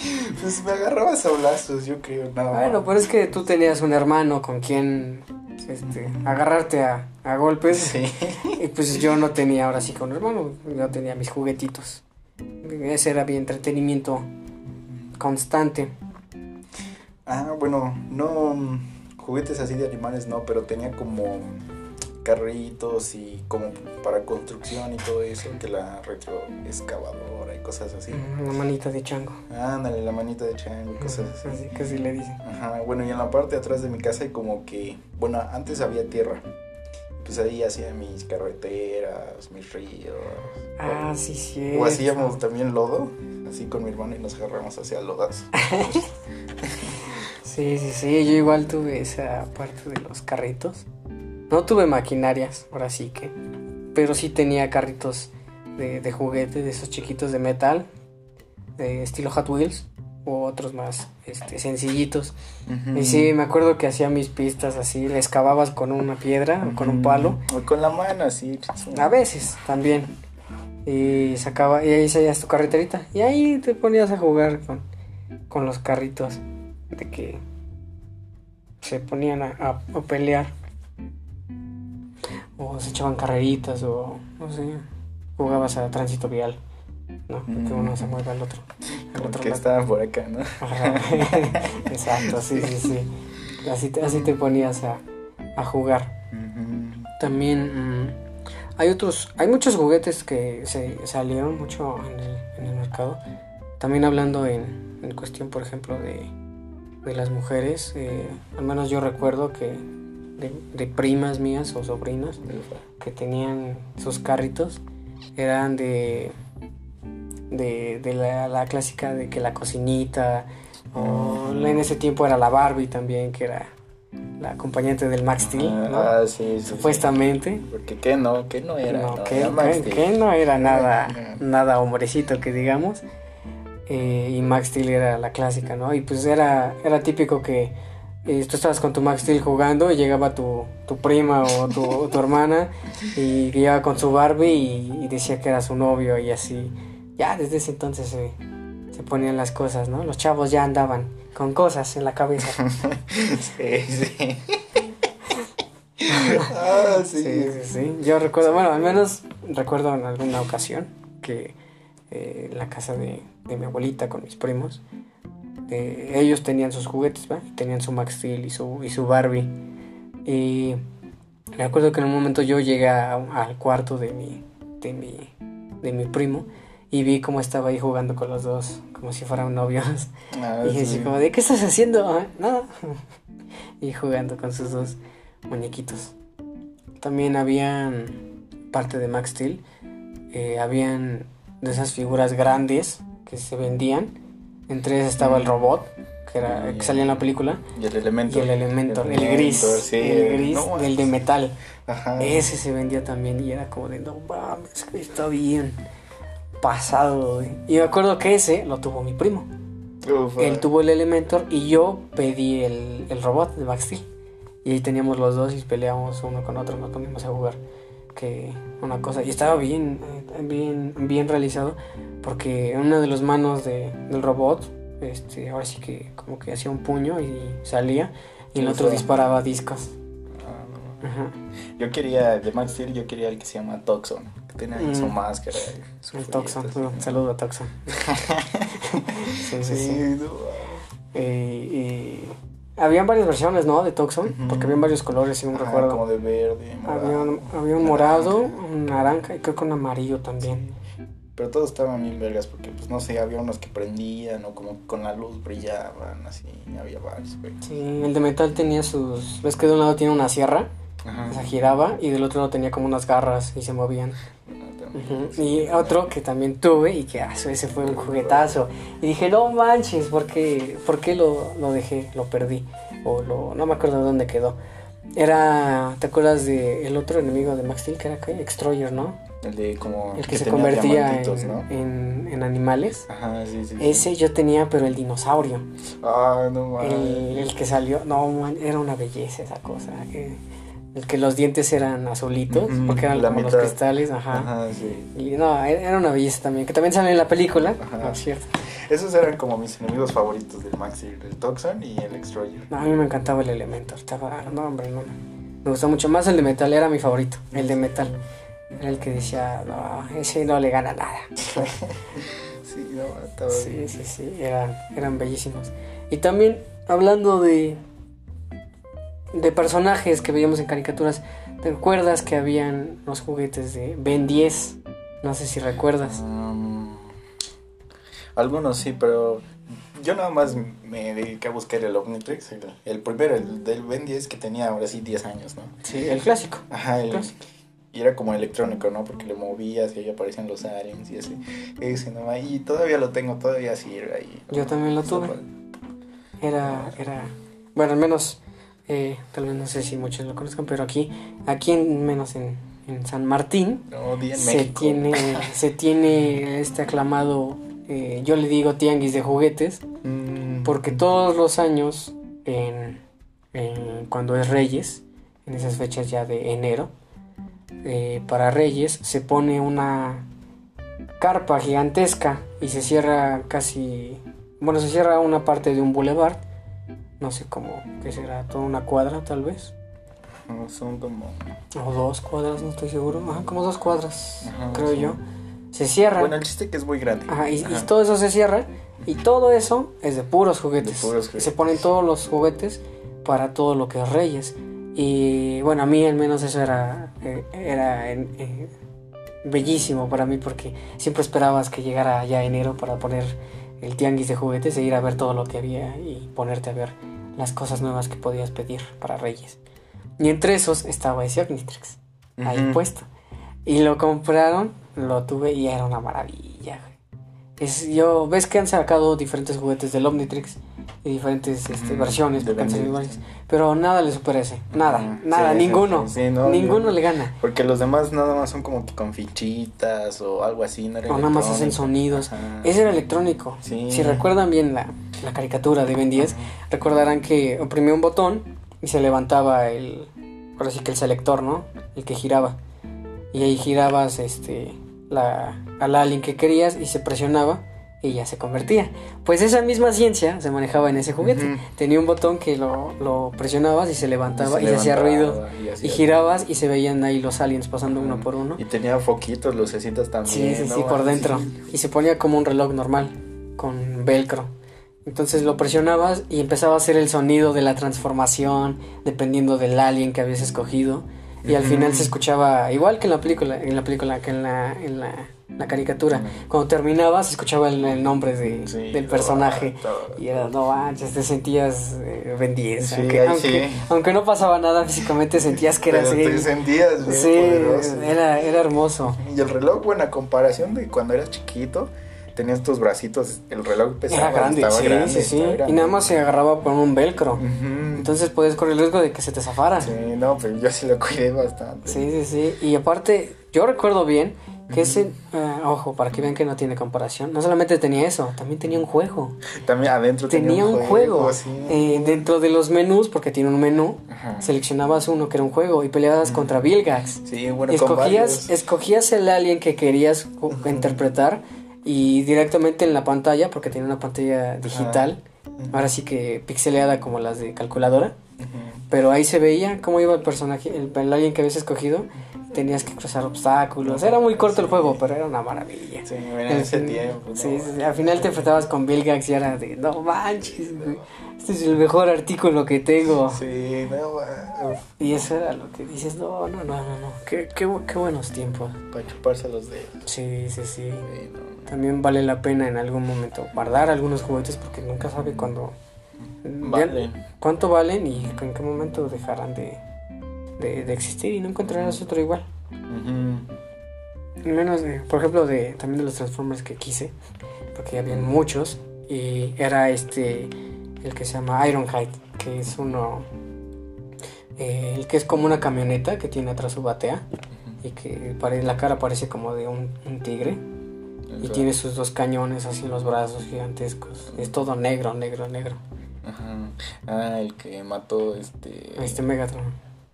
Pues me agarraba sablazos, yo creo, nada más. Bueno, pero es que tú tenías un hermano con quien este, agarrarte a, a golpes. Sí. Y pues yo no tenía ahora sí con un hermano, yo tenía mis juguetitos. Ese era mi entretenimiento constante. Ah, bueno, no juguetes así de animales no, pero tenía como carritos y como para construcción y todo eso, que la retroexcavadora cosas así. Una manita de chango. Ándale, la manita de chango y cosas así. Así que así le dicen. Ajá, bueno, y en la parte de atrás de mi casa hay como que, bueno, antes había tierra. Pues ahí hacía mis carreteras, mis ríos. Ah, o, sí, sí. o hacíamos también lodo, así con mi hermano y nos agarramos hacia lodas. Sí, sí, sí. Yo igual tuve esa parte de los carritos. No tuve maquinarias, ahora sí que. Pero sí tenía carritos de, de juguete, de esos chiquitos de metal, de estilo Hot Wheels, o otros más este, sencillitos. Y sí, me acuerdo que hacía mis pistas así, le excavabas con una piedra o con un palo. O con la mano así. A veces también. Y sacaba, y ahí salías tu carreterita. Y ahí te ponías a jugar con, con los carritos. De que se ponían a, a- a pelear. o se echaban carreritas o no sé, jugabas a tránsito vial, ¿no? Porque Mm. uno se mueve al otro. al otro lado. estaban por acá, ¿no? Ajá. Exacto, sí, sí, sí. Así te, así te ponías a, a jugar. También mm, hay otros, hay muchos juguetes que se salieron mucho en el, en el mercado. También hablando en, en cuestión, por ejemplo, de, de las mujeres, eh, al menos yo recuerdo que de, de primas mías o sobrinas que tenían sus carritos eran de de, de la, la clásica de que la cocinita o en ese tiempo era la Barbie también que era la acompañante del Max Steel ¿no? Ah, sí, sí, supuestamente sí. Porque qué no, que no era. no, no, que, era Max que- Steel. que no era nada nada hombrecito que digamos Eh, y Max Steel era la clásica no y pues era era típico que eh, tú estabas con tu Max Steel jugando y llegaba tu, tu prima o tu, o tu hermana y llegaba con su Barbie y, y decía que era su novio y así. Ya desde ese entonces se, se ponían las cosas, ¿no? Los chavos ya andaban con cosas en la cabeza. Sí, sí. ah, sí. Sí, sí, sí. Yo recuerdo, bueno, al menos recuerdo en alguna ocasión que eh, en la casa de, de mi abuelita con mis primos, eh, ellos tenían sus juguetes, ¿va? Tenían su Max Steel y su, y su Barbie. Y me acuerdo que en un momento yo llegué a- al cuarto de mi, de mi, de mi primo y vi cómo estaba ahí jugando con los dos, como si fueran novios. Ah, Y dije así sí. como, ¿de qué estás haciendo? "Ah, Nada. y jugando con sus dos muñequitos. También habían, parte de Max Steel, eh, habían de esas figuras grandes que se vendían. Entre ellas estaba el robot, que, era, que salía en la película, Y el elemento. y el Elementor, el, Elementor, gris, sí, el gris, no, el de metal. Ajá. Ese se vendía también y era como de, no mames, que está bien pasado. güey". Y me acuerdo que ese lo tuvo mi primo. Uf, Él tuvo el Elementor y yo pedí el, el robot de Max Steel. Y ahí teníamos los dos y peleábamos uno con otro, nos poníamos a jugar. Que una cosa, y estaba bien, bien, bien realizado, porque una de las manos de- del robot, este, ahora sí que como que hacía un puño y salía, y el otro disparaba discos. Ah. Ajá. Yo quería, de Max Steel, yo quería el que se llama Toxon. Que tenía ahí su Mm. máscara. su El Toxon, un saludo a Toxon. sí, sí, sí. Sí, no, Eh, habían varias versiones, ¿no? De Toxon, Ujú. porque habían varios colores, si no Ajá, recuerdo. como de verde, morado. Había un, había un morado, un naranja y creo que un amarillo también. Pero todos estaban bien vergas porque, pues, no sé, había unos que prendían o como con la luz brillaban, así, había varios, güey. Sí, el de metal tenía sus... ¿Ves que de un lado tiene una sierra? Ajá. Esa giraba y del otro lado tenía como unas garras y se movían. Ujú. sí. Y otro que también tuve y que ah, ese fue un juguetazo. Y dije, no manches, ¿por qué, por qué lo, lo dejé? Lo perdí. O lo, no me acuerdo dónde quedó. Era, ¿te acuerdas de el otro enemigo de Max Steel que era ¿qué? Extroyer, ¿no? El de como... El que, se tenía convertía en, ¿no? en, en animales. Ajá, sí, sí. sí. Ese yo tenía, pero el dinosaurio. Ah, no mames. El, el que salió, no, man, era una belleza esa cosa. eh. El que los dientes eran azulitos, porque eran como los cristales, ajá. Ajá, sí. Y no, era era una belleza también, que también sale en la película, Ajá. cierto. Esos eran como mis enemigos favoritos del Max Steel, el Toxon y el Extroyer. No, a mí me encantaba el Elementor, estaba, no, hombre, no. Me gustó mucho más el de metal, era mi favorito, el de metal. Era el que decía, no, ese no le gana nada. Sí, no, estaba Sí, bien. sí, sí, eran, eran bellísimos. Y también, hablando de, de personajes que veíamos en caricaturas, ¿te acuerdas que habían los juguetes de Ben 10? No sé si recuerdas. Um, algunos sí, pero yo nada más me dediqué a buscar el Omnitrix, el, el primero, el del Ben 10 que tenía ahora sí 10 años, ¿no? Sí, el clásico. Ajá, el, Clásico. y era como electrónico, ¿no? Porque le movías y ahí aparecían los aliens y así. Ese y todavía lo tengo, todavía sirve ahí. Yo también lo tuve. Era, era, bueno, al menos, eh, tal vez no sé si muchos lo conozcan, pero aquí, aquí en menos en, en San Martín, No, di en se México. tiene, se tiene este aclamado, eh, yo le digo tianguis de juguetes, Mm, porque todos los años, en, en- cuando es Reyes, en esas fechas ya de enero, eh, para Reyes se pone una carpa gigantesca y se cierra casi, bueno, se cierra una parte de un boulevard, no sé cómo, que será toda una cuadra tal vez, No, son como. O dos cuadras, no estoy seguro. Ajá, como dos cuadras, Ajá, creo sí. yo. Se cierran. Bueno, el chiste que es muy grande. Ajá, y, todo eso se cierra. Y todo eso es de puros juguetes. De puros Y Se juguetes. ponen todos los juguetes para todo lo que es Reyes. Y bueno, a mí al menos eso era, eh, era eh, bellísimo para mí porque siempre esperabas que llegara ya enero para poner el tianguis de juguetes e ir a ver todo lo que había y ponerte a ver las cosas nuevas que podías pedir para Reyes. Y entre esos estaba ese Omnitrix ahí puesto. Y lo compraron, lo tuve y era una maravilla. Es, yo, ves que han sacado diferentes juguetes del Omnitrix y diferentes este, Ujú, versiones, de Omnitrix. varias, pero nada le supera ese, nada, Ujú, nada, sí, ninguno, sí, sí, no, ninguno le gana. Porque los demás nada más son como que con fichitas o algo así. No era O nada más hacen sonidos. Ese era electrónico. Si recuerdan bien la, la caricatura de Ben 10, recordarán que oprimía un botón y se levantaba el, ahora sí que el selector, ¿no? El que giraba. Y ahí girabas este, la, al alien que querías y se presionaba y ya se convertía. Pues esa misma ciencia se manejaba en ese juguete. Tenía un botón que lo, lo presionabas y se levantaba y, se se hacía ruido. y hacía Y girabas y se veían ahí los aliens pasando uno por uno. Y tenía foquitos, lucecitas también. Sí, sí, ¿no? sí, por dentro. Y se ponía como un reloj normal, con velcro. Entonces lo presionabas y empezaba a hacer el sonido de la transformación, dependiendo del alien que habías escogido. Y al final se escuchaba, igual que en la película, en la película, que en la, en la, la caricatura. Cuando terminaba se escuchaba el, el nombre de- Sí, del personaje. Y era, no manches, te sentías eh, Ben 10. Sí, aunque, aunque, sí. aunque no pasaba nada físicamente, sentías que eras Pero te sentías bien Sí, poderoso. era, era hermoso. Y el reloj, bueno, a comparación de cuando eras chiquito, tenías tus bracitos, el reloj pesaba, Era grande, estaba sí, grande, sí, sí. estaba Y nada más se agarraba con un velcro. Entonces puedes correr el riesgo de que se te zafara. Sí, no, pero yo sí lo cuidé bastante. Sí, sí, sí. Y aparte, yo recuerdo bien que ese, eh, ojo, para que vean que no tiene comparación, no solamente tenía eso, también tenía un juego. También adentro Tenía un juego. sí. Eh, dentro de los menús, porque tiene un menú, Ajá. seleccionabas uno que era un juego y peleabas contra Vilgax. Sí, bueno, escogías, escogías el alien que querías interpretar y directamente en la pantalla, porque tenía una pantalla digital, ahora sí que pixeleada como las de calculadora, Pero ahí se veía cómo iba el personaje, el, el alien que habías escogido, tenías que cruzar obstáculos, era muy corto el juego, pero era una maravilla. Sí, en ese fin- tiempo. ¿no? Sí, sí, sí, al final te enfrentabas con Bill Gax y era de, no manches, güey, este es el mejor artículo que tengo. Sí, no, uf, Y eso era lo que dices, no, no, no, no, no, qué, qué, qué buenos tiempos. para chuparse los dedos. Sí, sí, sí. Sí, no. También vale la pena en algún momento guardar algunos juguetes porque nunca sabe cuándo... Valen. ¿Cuánto valen y en qué momento dejarán de, de, de existir y no encontrarás otro igual? Menos, de, por ejemplo, de también de los Transformers que quise, porque habían muchos, y era este, el que se llama Ironhide, que es uno, eh, el que es como una camioneta que tiene atrás su batea, y que la cara parece como de un, un tigre, y tiene sus dos cañones así en los brazos gigantescos. Es todo negro, negro, negro. Ajá. Ah, el que mató este. Este Megatron.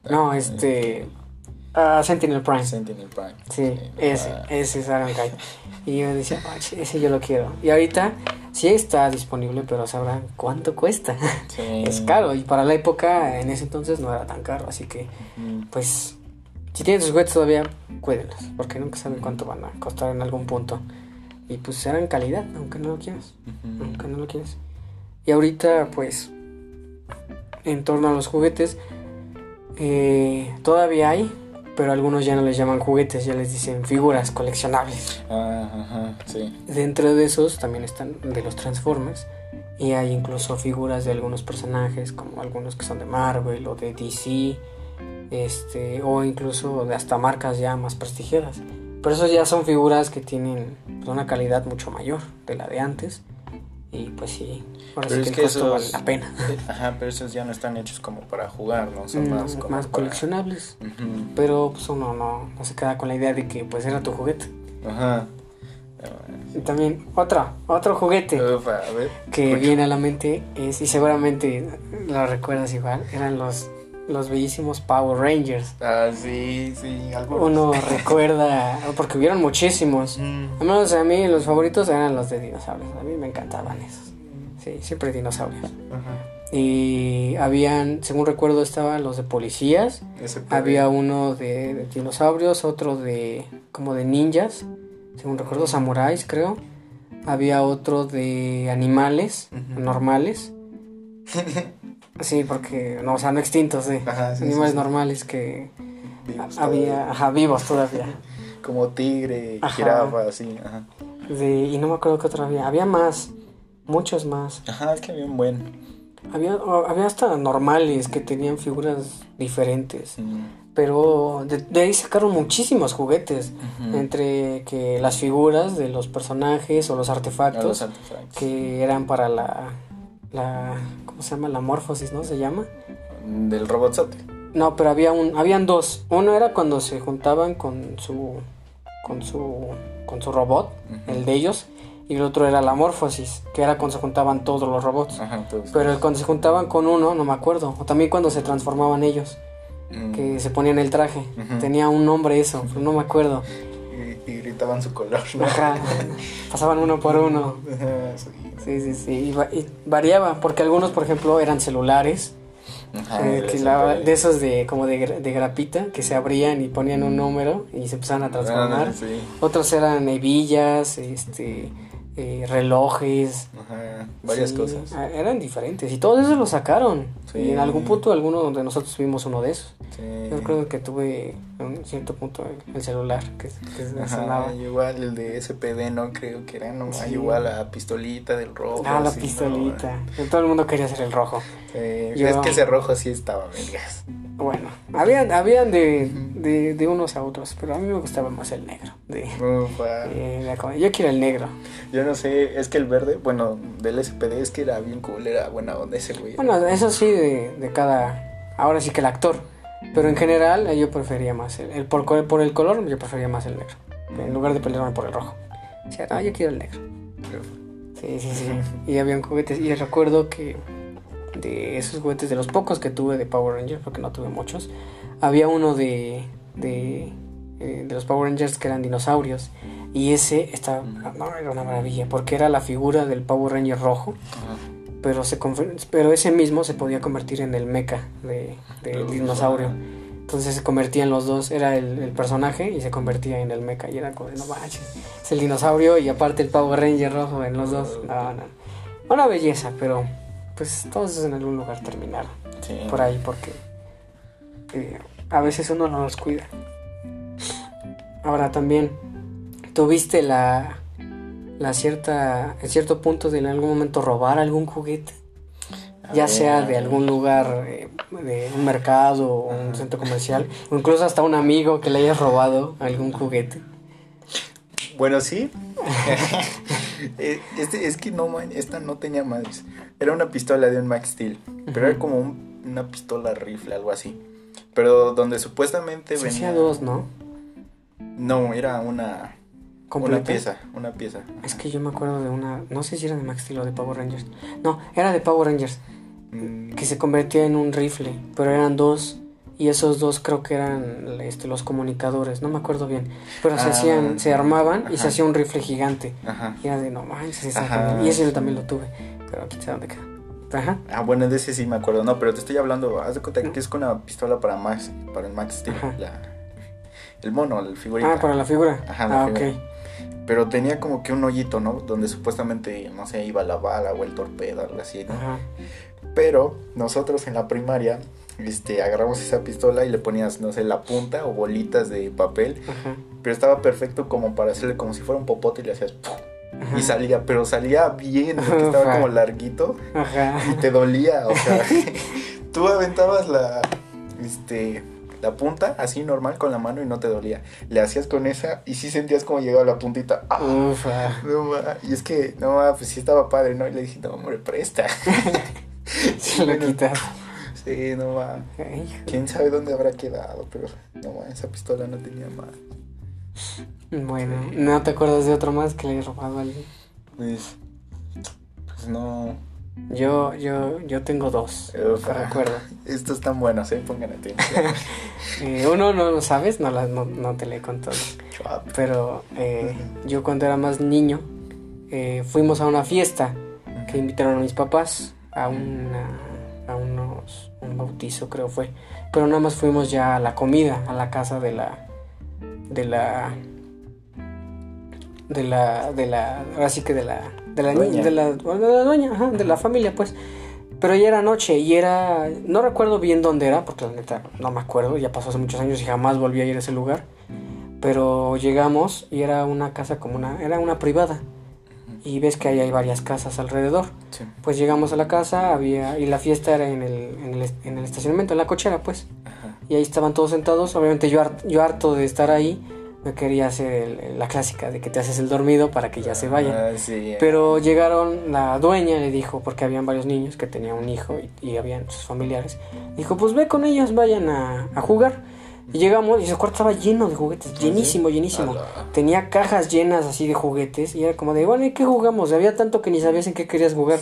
No, este... ah, Sentinel Prime. Sentinel Prime. Sí, ese, ah, ese es Ironhide. Y yo decía, "Ay, ese yo lo quiero. Y ahorita sí está disponible, pero sabrán cuánto cuesta. sí. Es caro y para la época en ese entonces no era tan caro, así que pues si tienen sus juguetes todavía, cuídenlos, porque nunca saben cuánto van a costar en algún punto. Y pues serán calidad, aunque no lo quieras, aunque no lo quieras. Y ahorita pues en torno a los juguetes eh, todavía hay, pero algunos ya no les llaman juguetes, ya les dicen figuras coleccionables. Ah, ajá, sí. Dentro de esos también están de los Transformers. Y hay incluso figuras de algunos personajes, como algunos que son de Marvel o de DC, este, o incluso de hasta marcas ya más prestigiadas. Pero esos ya son figuras que tienen pues, una calidad mucho mayor de la de antes. Y pues sí, ahora Pero sí es que esos- vale la pena. Ajá, pero esos ya no están hechos como para jugar, ¿no? Son Mm, más más, como para- coleccionables. Pero pues uno no, no se queda con la idea de que pues era tu juguete. Ajá. Y también otro, otro juguete. Ufa, a ver. que viene a la mente es, y seguramente lo recuerdas igual, eran los, los bellísimos Power Rangers. Ah, sí, sí, algo. Uno recuerda, porque hubieron muchísimos. Mm. Al menos a mí los favoritos eran los de dinosaurios, a mí me encantaban esos. Sí, siempre dinosaurios. Ajá. Y habían, según recuerdo, estaban los de policías. Había uno de, de dinosaurios, otro de como de ninjas, según recuerdo, samuráis, creo. Había otro de animales Ujú. normales. Sí, porque no, o sea, no extintos, eh. Ajá, sí, animales sí, sí. normales que Vivos había, todavía. ajá, vivos todavía. Como tigre, Ajá. jirafa, así. Ajá. De- y no me acuerdo qué otro había. Había más, muchos más. Ajá, es que bien buen. Había, había hasta normales que tenían figuras diferentes. Mm. Pero de, de ahí sacaron muchísimos juguetes. Entre que las figuras de los personajes o los artefactos los artefactos. que eran para la, la. ¿Cómo se llama? La morfosis, ¿no? Se llama. Del robotzote. No, pero había un, habían dos. Uno era cuando se juntaban con su, con su, con su robot, el de ellos, y el otro era la morfosis, que era cuando se juntaban todos los robots. Ajá, entonces. Pero cuando se juntaban con uno, no me acuerdo. O también cuando se transformaban ellos, Mm. que se ponían el traje. Tenía un nombre eso, pero no me acuerdo. Y, y gritaban su color, ¿no? Ajá. Pasaban uno por uno. Ajá, sí. Sí, sí, sí. Y, va- y variaba, porque algunos, por ejemplo, eran celulares. Ajá, eh, que la- de esos de como de, gra- de grapita que se abrían y ponían un número y se empezaban a transformar. Ah, sí. Otros eran hebillas, este, eh, relojes. Ajá, varias Sí, cosas. ah, Eran diferentes y todo eso lo sacaron. Sí. Y en algún punto, alguno de nosotros tuvimos uno de esos. Sí. Yo recuerdo que tuve en cierto punto el, el celular que, que. Ajá, igual el de SPD, ¿no? Creo que era, ¿no? Sí. Igual la pistolita del rojo. Ah, la pistolita. Todo el mundo quería ser el rojo. Eh, Yo- Es que ese rojo sí estaba, vergas. Bueno, habían, habían de, de, de unos a otros, pero a mí me gustaba más el negro. De, Ufa. como, yo quiero el negro. Yo no sé, es que el verde, bueno, del SPD es que era bien cool, era buena onda ese güey. Bueno, eso sí, de, de cada. Ahora sí que el actor. Pero en general, eh, yo prefería más el, el por, por el color, yo prefería más el negro. En lugar de pelearme por el rojo. O sea, ah, yo quiero el negro. Sí, sí, sí. Y habían juguetes. Y recuerdo que de esos juguetes, de los pocos que tuve de Power Rangers, porque no tuve muchos, había uno de, de, eh, de los Power Rangers que eran dinosaurios. Y ese estaba, no, era una maravilla, porque era la figura del Power Ranger rojo. Pero, se pero ese mismo se podía convertir en el mecha de, del Uf. dinosaurio. Entonces se convertían los dos, era el, el personaje y se convertía en el mecha. Y era como, de, no manches, es el dinosaurio y aparte el Power Ranger rojo en los dos. No, no. Una belleza, pero pues todos en algún lugar terminaron Sí. por ahí porque eh, a veces uno no los cuida. Ahora también, ¿tuviste la, la cierta, en cierto punto de en algún momento robar algún juguete? A Ya ver, sea de algún lugar, eh, de un mercado o un centro comercial, o incluso hasta un amigo que le hayas robado algún juguete. Bueno, sí. Eh, este, es que no, man, esta no tenía madres. Era una pistola de un Max Steel. Pero era como un- una pistola rifle, algo así. Pero donde supuestamente Se venía. hacía dos, ¿no? No, era una. ¿Completa? Una pieza, una pieza. Es que yo me acuerdo de una, no sé si era de Max Steel o de Power Rangers. No, era de Power Rangers. Mm, que se convertía en un rifle, pero eran dos y esos dos creo que eran este, los comunicadores, no me acuerdo bien, pero se Ah, hacían, se armaban y se hacía un rifle gigante. Ajá. Y era de no manches, está Ajá. genial". y ese yo también lo tuve, pero quién sabe dónde quedó. Ajá. Ah, bueno, de ese sí me acuerdo. No, pero te estoy hablando. Haz de cuenta que es con una pistola para Max, para el Max Steel. La- el mono, el figurita. Ah, para la figura. Ajá, la ah, figura. ok. Pero tenía como que un hoyito, ¿no? Donde supuestamente, no sé, iba la bala o el torpedo, algo así, ¿no? Ajá. Pero nosotros en la primaria, este, agarramos esa pistola y le ponías, no sé, la punta o bolitas de papel. Ajá. Pero estaba perfecto como para hacerle como si fuera un popote y le hacías ¡pum! Ajá. y salía, pero salía bien, porque estaba como larguito Ajá. y te dolía, o sea, tú aventabas la, este, la punta así normal con la mano y no te dolía. Le hacías con esa y sí sentías como llegaba la puntita. ¡Ah! Ufa. No, ma, y es que, no, ma, pues sí estaba padre, ¿no? Y le dije, no, hombre, presta. Se lo quitas. Sí, no, hijo. Quién sabe dónde habrá quedado, pero no, ma, esa pistola no tenía más. Bueno, ¿no te acuerdas de otro más que le he robado a alguien? Pues, pues no. Yo, yo, yo tengo dos, recuerdo. Estos están buenos, ¿eh? Pongan atención. Eh, uno no lo sabes, no, la- no, no te le he contado. Pero eh, yo cuando era más niño, eh, fuimos a una fiesta que invitaron a mis papás a una a unos un bautizo creo fue, pero nada más fuimos ya a la comida, a la casa de la de la de la de la así que de la de la Dueña. de la, de la dueña, ajá, de la familia pues. Pero ya era noche y era no recuerdo bien dónde era porque la neta no me acuerdo, ya pasó hace muchos años y jamás volví a ir a ese lugar. Pero llegamos y era una casa como una era una privada. Y ves que ahí hay varias casas alrededor. Sí. Pues llegamos a la casa, había y la fiesta era en el, en el, en el estacionamiento, en la cochera, pues. Ajá. Y ahí estaban todos sentados. Obviamente yo, yo harto de estar ahí, me quería hacer el- la clásica de que te haces el dormido para que ya se vayan. Ah, sí. Pero llegaron, la dueña le dijo, porque habían varios niños que tenían un hijo y, y habían sus familiares, dijo, pues ve con ellos, vayan a, a jugar. Y llegamos y su cuarto estaba lleno de juguetes, llenísimo, llenísimo. Ala. Tenía cajas llenas así de juguetes y era como de, bueno, ¿y qué jugamos? Había tanto que ni sabías en qué querías jugar.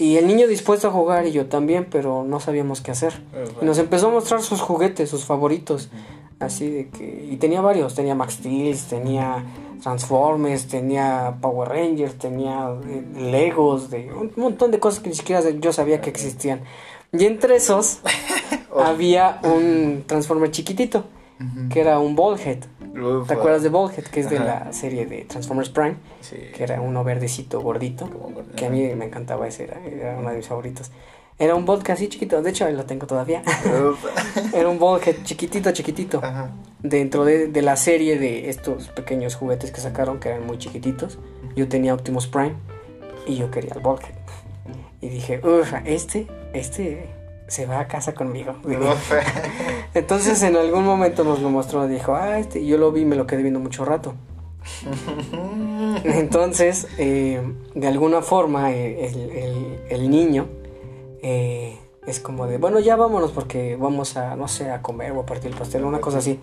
Y el niño dispuesto a jugar y yo también, pero no sabíamos qué hacer. Y nos empezó a mostrar sus juguetes, sus favoritos. Así de que... Y tenía varios. Tenía Max Steel, tenía Transformers, tenía Power Rangers, tenía eh, Legos, de un montón de cosas que ni siquiera yo sabía que existían. Y entre esos había un Transformer chiquitito, que era un Ballhead. ¿Te acuerdas de Ballhead? Que es de Ajá. la serie de Transformers Prime, Sí. que era uno verdecito gordito, Como gordito. que a mí me encantaba ese, era, era uno de mis favoritos. Era un Ballhead así chiquito, de hecho ahí lo tengo todavía. Ufa. Era un Ballhead chiquitito, chiquitito. Ajá. Dentro de, de la serie de estos pequeños juguetes que sacaron, que eran muy chiquititos, yo tenía Optimus Prime y yo quería el Ballhead. Y dije, uff, este, este se va a casa conmigo. Entonces en algún momento nos lo mostró, dijo, ah, este, yo lo vi, me lo quedé viendo mucho rato. Entonces, eh, de alguna forma, eh, el, el- el niño eh, es como de, bueno, ya vámonos porque vamos a, no sé, a comer o a partir el pastel, una cosa así.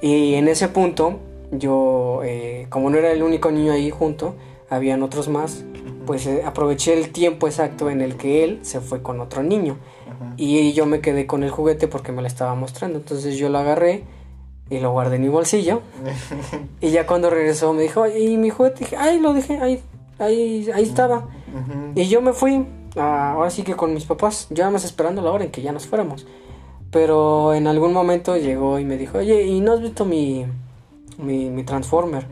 Y en ese punto, yo, como no era el único niño ahí junto, habían otros más, pues aproveché el tiempo exacto en el que él se fue con otro niño. Ajá. Y yo me quedé con el juguete porque me lo estaba mostrando. Entonces yo lo agarré y lo guardé en mi bolsillo. Y ya cuando regresó me dijo, ¿y mi juguete? Dije, ay, lo dejé, ahí, ahí, ahí estaba. Y yo me fui, a- ahora sí que con mis papás, más esperando la hora en que ya nos fuéramos. Pero en algún momento llegó y me dijo, oye, ¿y no has visto mi, mi, mi Transformer?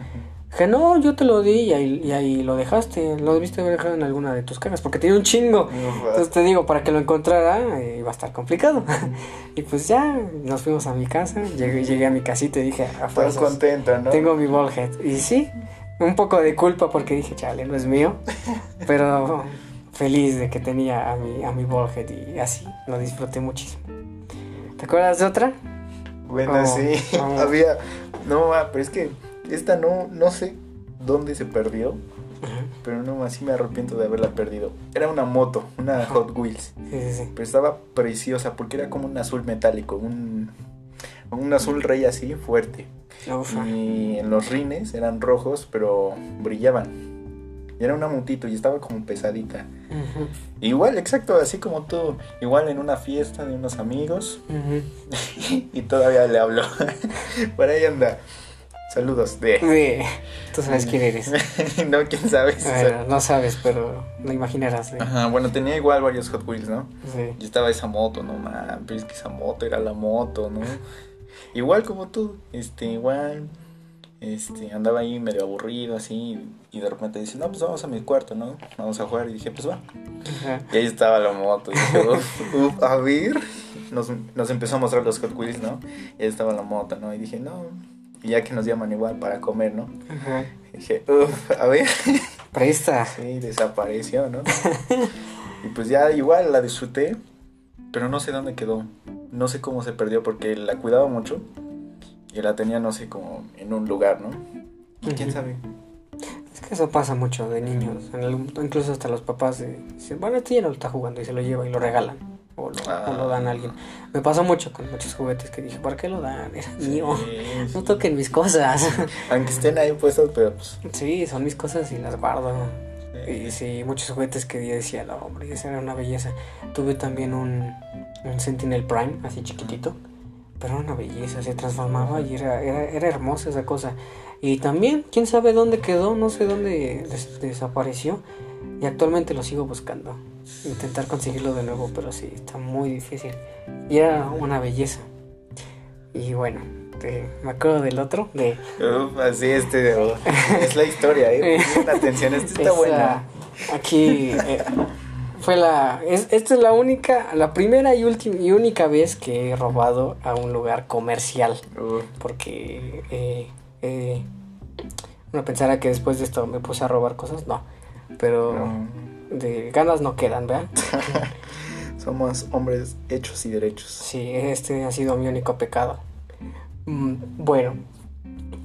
Dije, no, yo te lo di y ahí, y ahí lo dejaste. Lo debiste haber dejado en alguna de tus cajas porque tenía un chingo. Entonces te digo, para que lo encontrara eh, iba a estar complicado. y pues ya nos fuimos a mi casa, llegué, llegué a mi casita y dije, a Estás contenta, ¿no? tengo mi ballhead. Y sí, un poco de culpa porque dije, chale, no es mío. pero feliz de que tenía a mi, a mi ballhead y así, lo disfruté muchísimo. ¿Te acuerdas de otra? Bueno, Oh, sí. oh. Había. No, ah, pero es que esta no, no sé dónde se perdió. Pero no, así me arrepiento de haberla perdido. Era una moto, una. Hot Wheels. Sí, sí, sí. Pero estaba preciosa porque era como un azul metálico, un, un azul rey así fuerte. Ufa. Y en los rines eran rojos, pero brillaban. Y era una motito y estaba como pesadita. Igual, exacto, así como tú. Igual en una fiesta de unos amigos. Y todavía le hablo. Por ahí anda. Saludos de. Tú sabes quién eres. no, quién sabe. Bueno, no sabes, pero lo imaginarás. ¿eh? Ajá, bueno, tenía igual varios Hot Wheels, ¿no? Sí. Y estaba esa moto, no mames, pero es que esa moto era la moto, ¿no? Igual como tú, este, igual, este, andaba ahí medio aburrido así, y de repente dice, no, pues vamos a mi cuarto, ¿no? Vamos a jugar, y dije, pues va. Ajá. Y ahí estaba la moto, y dije, "Uf, uf, a ver, nos, nos empezó a mostrar los Hot Wheels, ¿no? Y ahí estaba la moto, ¿no? Y dije, no, ya que nos llaman igual para comer, ¿no? Ajá. Y dije, uff, a ver. Presta. Sí, desapareció, ¿no? y pues ya igual la disfruté, pero no sé dónde quedó. No sé cómo se perdió porque la cuidaba mucho y la tenía, no sé, como en un lugar, ¿no? Y quién sabe. Es que eso pasa mucho de niños. En incluso hasta los papás eh, dicen, bueno, este ya no lo está jugando y se lo lleva y lo regalan. O lo, o lo dan a alguien. Me pasó mucho con muchos juguetes que dije, ¿por qué lo dan? Era mío. Sí, No toquen mis cosas. Aunque estén ahí puestos, pero pues. sí, son mis cosas y las guardo. Y sí, muchos juguetes que yo decía, no, hombre, esa era una belleza. Tuve también un, un Sentinel Prime, así chiquitito. Pero era una belleza, se transformaba y era, era, era hermosa esa cosa. Y también, quién sabe dónde quedó, no sé dónde des- desapareció. Y actualmente lo sigo buscando. Intentar conseguirlo de nuevo, pero sí, está muy difícil. Y era una belleza. Y bueno, te- me acuerdo del otro, de... Uf, así este oh, es la historia, eh. Pongan atención, esta está esa- buena. Aquí eh, fue la... Es, esta es la única, la primera y, última y única vez que he robado a un lugar comercial. Uf, Porque eh, eh, uno pensará que después de esto me puse a robar cosas, no. Pero no. De ganas no quedan, ¿verdad? Somos hombres hechos y derechos. Sí, este ha sido mi único pecado. Mm, Bueno,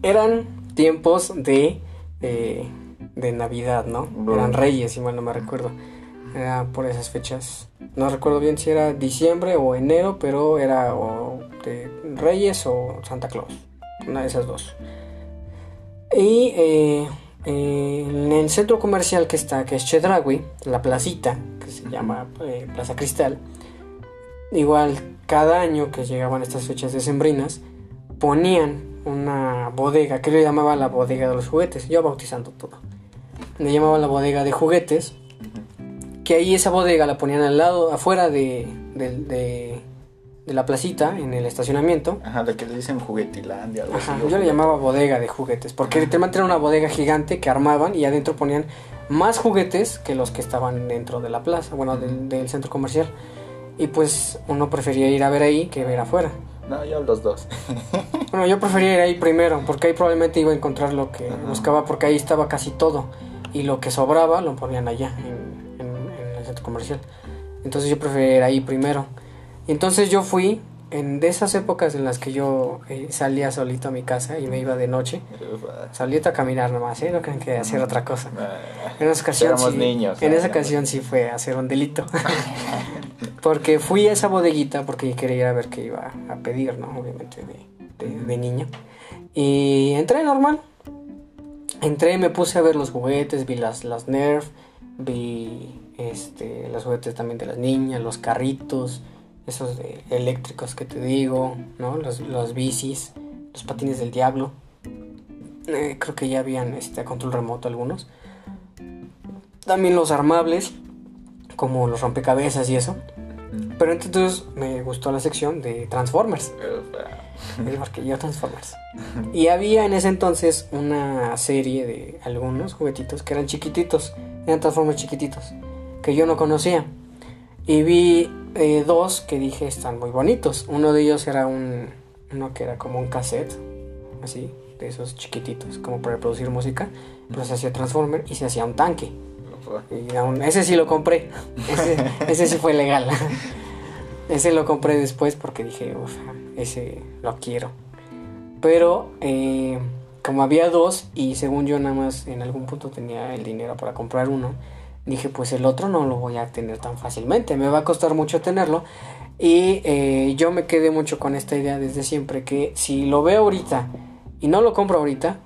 eran tiempos de, eh, de Navidad, ¿no? Bueno. Eran reyes, si mal no me recuerdo. Era por esas fechas. No recuerdo bien si era diciembre o enero, pero era o de Reyes o Santa Claus. Una de esas dos. Y eh, eh, en el centro comercial que está, que es Chedraui, la placita, que se llama eh, Plaza Cristal, igual cada año que llegaban estas fechas decembrinas, ponían una bodega, que le llamaban la bodega de los juguetes, yo bautizando todo. Le llamaban la bodega de juguetes, que ahí esa bodega la ponían al lado, afuera de- de la placita, en el estacionamiento. Ajá, lo que le dicen juguetilandia, algo Ajá, así. yo le llamaba bodega de juguetes, porque literalmente era una bodega gigante que armaban y adentro ponían más juguetes que los que estaban dentro de la plaza, bueno, del, del centro comercial. Y pues uno prefería ir a ver ahí que ver afuera. No, yo los dos. Bueno, yo prefería ir ahí primero, porque ahí probablemente iba a encontrar lo que Ajá. buscaba, porque ahí estaba casi todo. Y lo que sobraba lo ponían allá, en, en- en el centro comercial. Entonces yo prefería ir ahí primero. Y entonces yo fui, en de esas épocas en las que yo eh, salía solito a mi casa y me iba de noche. Solito a caminar nomás, ¿eh? No crean que hacer otra cosa. En esa ocasión, sí, niños, en ¿no? esa ocasión sí fue hacer un delito. porque fui a esa bodeguita porque quería ir a ver qué iba a pedir, ¿no? Obviamente de, de- de niño. Y entré normal. Entré, me puse a ver los juguetes, vi las, las Nerf, vi este, los juguetes también de las niñas, los carritos, esos de eléctricos que te digo, ¿no? Los, los bicis, los patines del diablo. Eh, creo que ya habían este, control remoto algunos. También los armables, como los rompecabezas y eso. Pero entonces me gustó la sección de Transformers. El yo Transformers. Y había en ese entonces una serie de algunos juguetitos que eran chiquititos. Eran Transformers chiquititos. Que yo no conocía. Y vi eh, dos que dije están muy bonitos. Uno de ellos era un. Uno que era como un cassette. Así. De esos chiquititos. Como para reproducir música. Pero se hacía Transformer y se hacía un tanque. Y aún- ese sí lo compré. Ese, ese sí fue legal. Ese lo compré después porque dije, uff, ese lo quiero. Pero eh, como había dos y según yo nada más en algún punto tenía el dinero para comprar uno, dije pues el otro no lo voy a tener tan fácilmente, me va a costar mucho tenerlo. Y eh, yo me quedé mucho con esta idea desde siempre que si lo veo ahorita y no lo compro ahorita,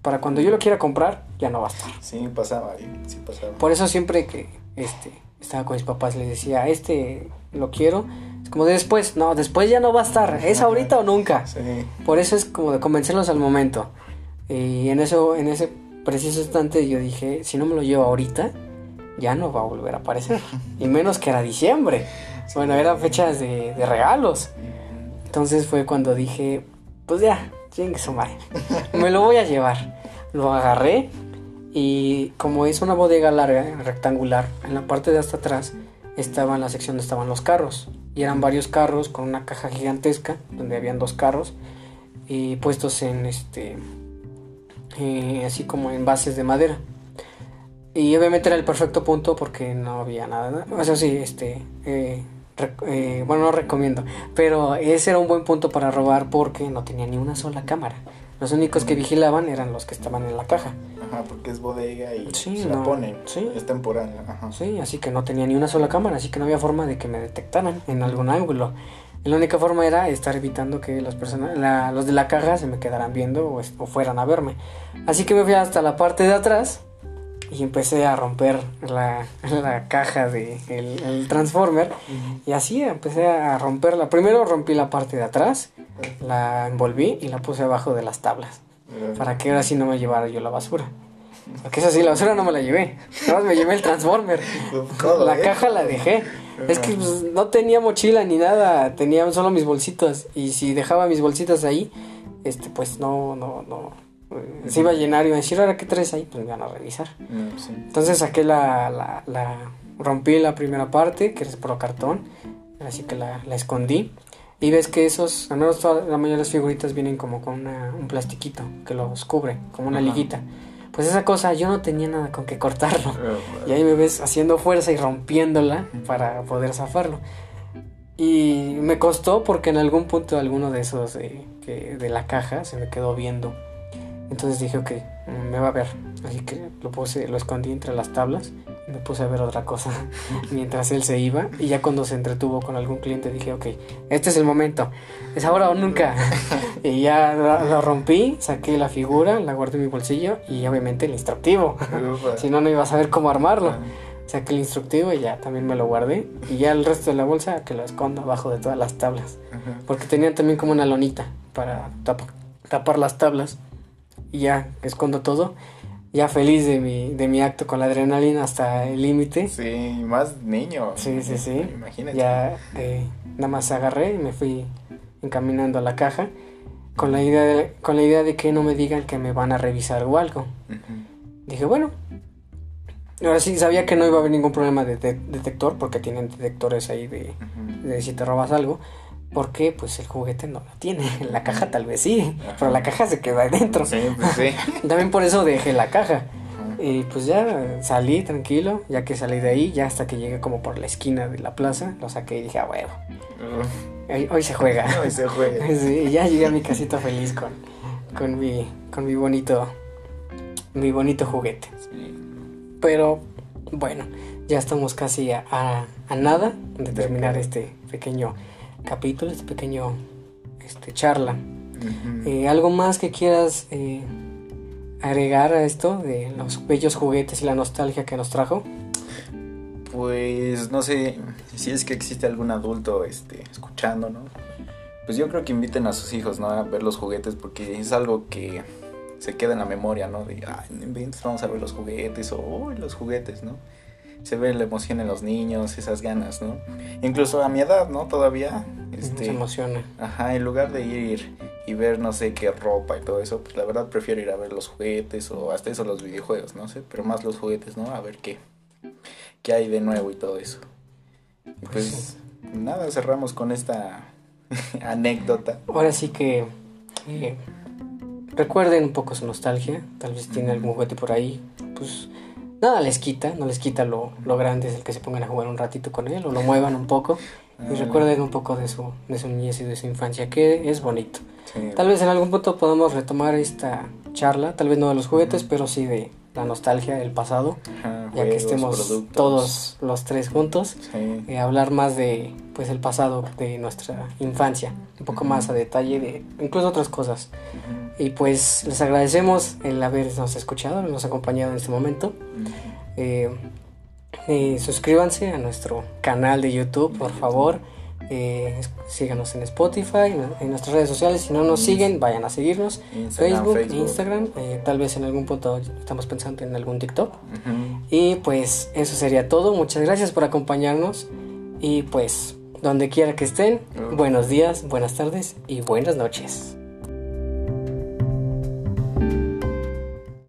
para cuando yo lo quiera comprar ya no va a estar. Sí, pasaba, sí pasaba. Por eso siempre que este, estaba con mis papás les decía, este lo quiero. Es como de después, no, después ya no va a estar. ¿Es ahorita o nunca? Sí, Por eso es como de convencerlos al momento. Y en eso, en ese preciso instante yo dije, si no me lo llevo ahorita, ya no va a volver a aparecer. Y menos que era diciembre. Bueno, eran fechas de, regalos. Entonces fue cuando dije, pues ya, chingue su madre. Me lo voy a llevar. Lo agarré y como es una bodega larga, rectangular, en la parte de hasta atrás estaba la sección donde estaban los carros. Y eran varios carros con una caja gigantesca donde habían dos carros y puestos en este eh, así como en bases de madera. Y obviamente era el perfecto punto porque no había nada. O sea, sí, este. eh, eh, bueno, no recomiendo. Pero ese era un buen punto para robar porque no tenía ni una sola cámara. Los únicos que vigilaban eran los que estaban en la caja. ajá, porque es bodega y Sí, se no, la ponen. sí. Es temporal, ajá. Sí, así que no tenía ni una sola cámara, así que no había forma de que me detectaran en algún ángulo. Y la única forma era estar evitando que las personas, la- los de la caja se me quedaran viendo o fueran a verme. Así que me fui hasta la parte de atrás y empecé a romper la, la caja de el, el Transformer. Y así empecé a romperla. Primero rompí la parte de atrás, la envolví y la puse abajo de las tablas. Eh, Para que ahora sí no me llevara yo la basura. Porque eso sí, la basura no me la llevé. Nada más me llevé el Transformer. Todo, la ¿eh? caja la dejé. Es que pues, no tenía mochila ni nada, tenía solo mis bolsitas. Y si dejaba mis bolsitas ahí, este pues no, no, no. Se iba a llenar y iba a decir, ahora qué traes ahí, pues me van a revisar. Mm, sí. Entonces saqué la, la, la- rompí la primera parte, que es por cartón, así que la, la escondí. Y ves que esos, al menos toda- la mayoría de las figuritas vienen como con una- un plastiquito que los cubre, como una Ajá. liguita. Pues esa cosa yo no tenía nada con que cortarlo. Oh, Y ahí me ves haciendo fuerza y rompiéndola para poder zafarlo. Y me costó porque en algún punto alguno de esos eh, que, de la caja se me quedó viendo. Entonces dije, ok, me va a ver. Así que lo puse, lo escondí entre las tablas y me puse a ver otra cosa mientras él se iba. Y ya cuando se entretuvo con algún cliente dije, ok, este es el momento. Es ahora o nunca. y ya lo, rompí, saqué la figura, la guardé en mi bolsillo y obviamente el instructivo. Si no, no iba a saber cómo armarlo. Saqué el instructivo y ya también me lo guardé. Y ya el resto de la bolsa que lo escondo abajo de todas las tablas. Porque tenían también como una lonita para tapa- tapar las tablas. Y ya escondo todo. Ya feliz de mi, de mi acto con la adrenalina hasta el límite. Sí, más niño. Sí, sí, sí. Imagínate. Ya eh, nada más agarré y me fui encaminando a la caja. Con la, idea de, con la idea de que no me digan que me van a revisar o algo. Dije, bueno. Ahora sí, sabía que no iba a haber ningún problema de, de- detector, porque tienen detectores ahí de si te robas algo. Porque pues el juguete no lo tiene. La caja tal vez sí, pero la caja se queda adentro. Sí, pues sí. También por eso dejé la caja. Y pues ya salí tranquilo, ya que salí de ahí, ya hasta que llegué como por la esquina de la plaza, lo saqué y dije, a huevo, Uf. hoy, hoy se juega. No, ese juega. Sí, y ya llegué a mi casita feliz con, con mi, con mi bonito, mi bonito juguete. Sí. Pero bueno, ya estamos casi a, a- a nada de terminar este pequeño capítulo, este pequeño este, charla. Eh, ¿Algo más que quieras eh, agregar a esto de los bellos juguetes y la nostalgia que nos trajo? Pues no sé si es que existe algún adulto este, escuchando, ¿no? Pues yo creo que inviten a sus hijos, ¿no? A ver los juguetes porque es algo que se queda en la memoria, ¿no? De, ay, vamos a ver los juguetes o "Uy, los juguetes, ¿no? Se ve la emoción en los niños, esas ganas, ¿no? Incluso a mi edad, ¿no? Todavía, este... Se emociona. Ajá, en lugar de ir y ver no sé qué ropa y todo eso, pues la verdad prefiero ir a ver los juguetes o hasta eso los videojuegos, no sé, pero más los juguetes, ¿no? A ver qué, qué hay de nuevo y todo eso. Y pues nada, cerramos con esta anécdota. Ahora sí que eh, recuerden un poco su nostalgia. Tal vez tienen algún juguete por ahí. Pues nada les quita, no les quita lo, lo grande es el que se pongan a jugar un ratito con él o lo muevan un poco. Y Ah, recuerden un poco de su, de su niñez y de su infancia, que es bonito. sí, Tal vez en algún punto podamos retomar esta charla, tal vez no de los juguetes, pero sí de la nostalgia del pasado, ajá, ya que juegos, estemos productos. todos los tres juntos. Sí, eh, hablar más de pues el pasado de nuestra infancia, un poco más a detalle de incluso otras cosas. ujú, Y pues les agradecemos el habernos escuchado, habernos acompañado en este momento. ujú. Eh, eh, suscríbanse a nuestro canal de YouTube, por favor. Eh, síganos en Spotify, en, nuestras redes sociales. Si no nos siguen, vayan a seguirnos. Instagram, Facebook, Instagram. eh, tal vez en algún punto estamos pensando en algún TikTok. Y pues eso sería todo. Muchas gracias por acompañarnos. Y pues donde quiera que estén, buenos días, buenas tardes y buenas noches.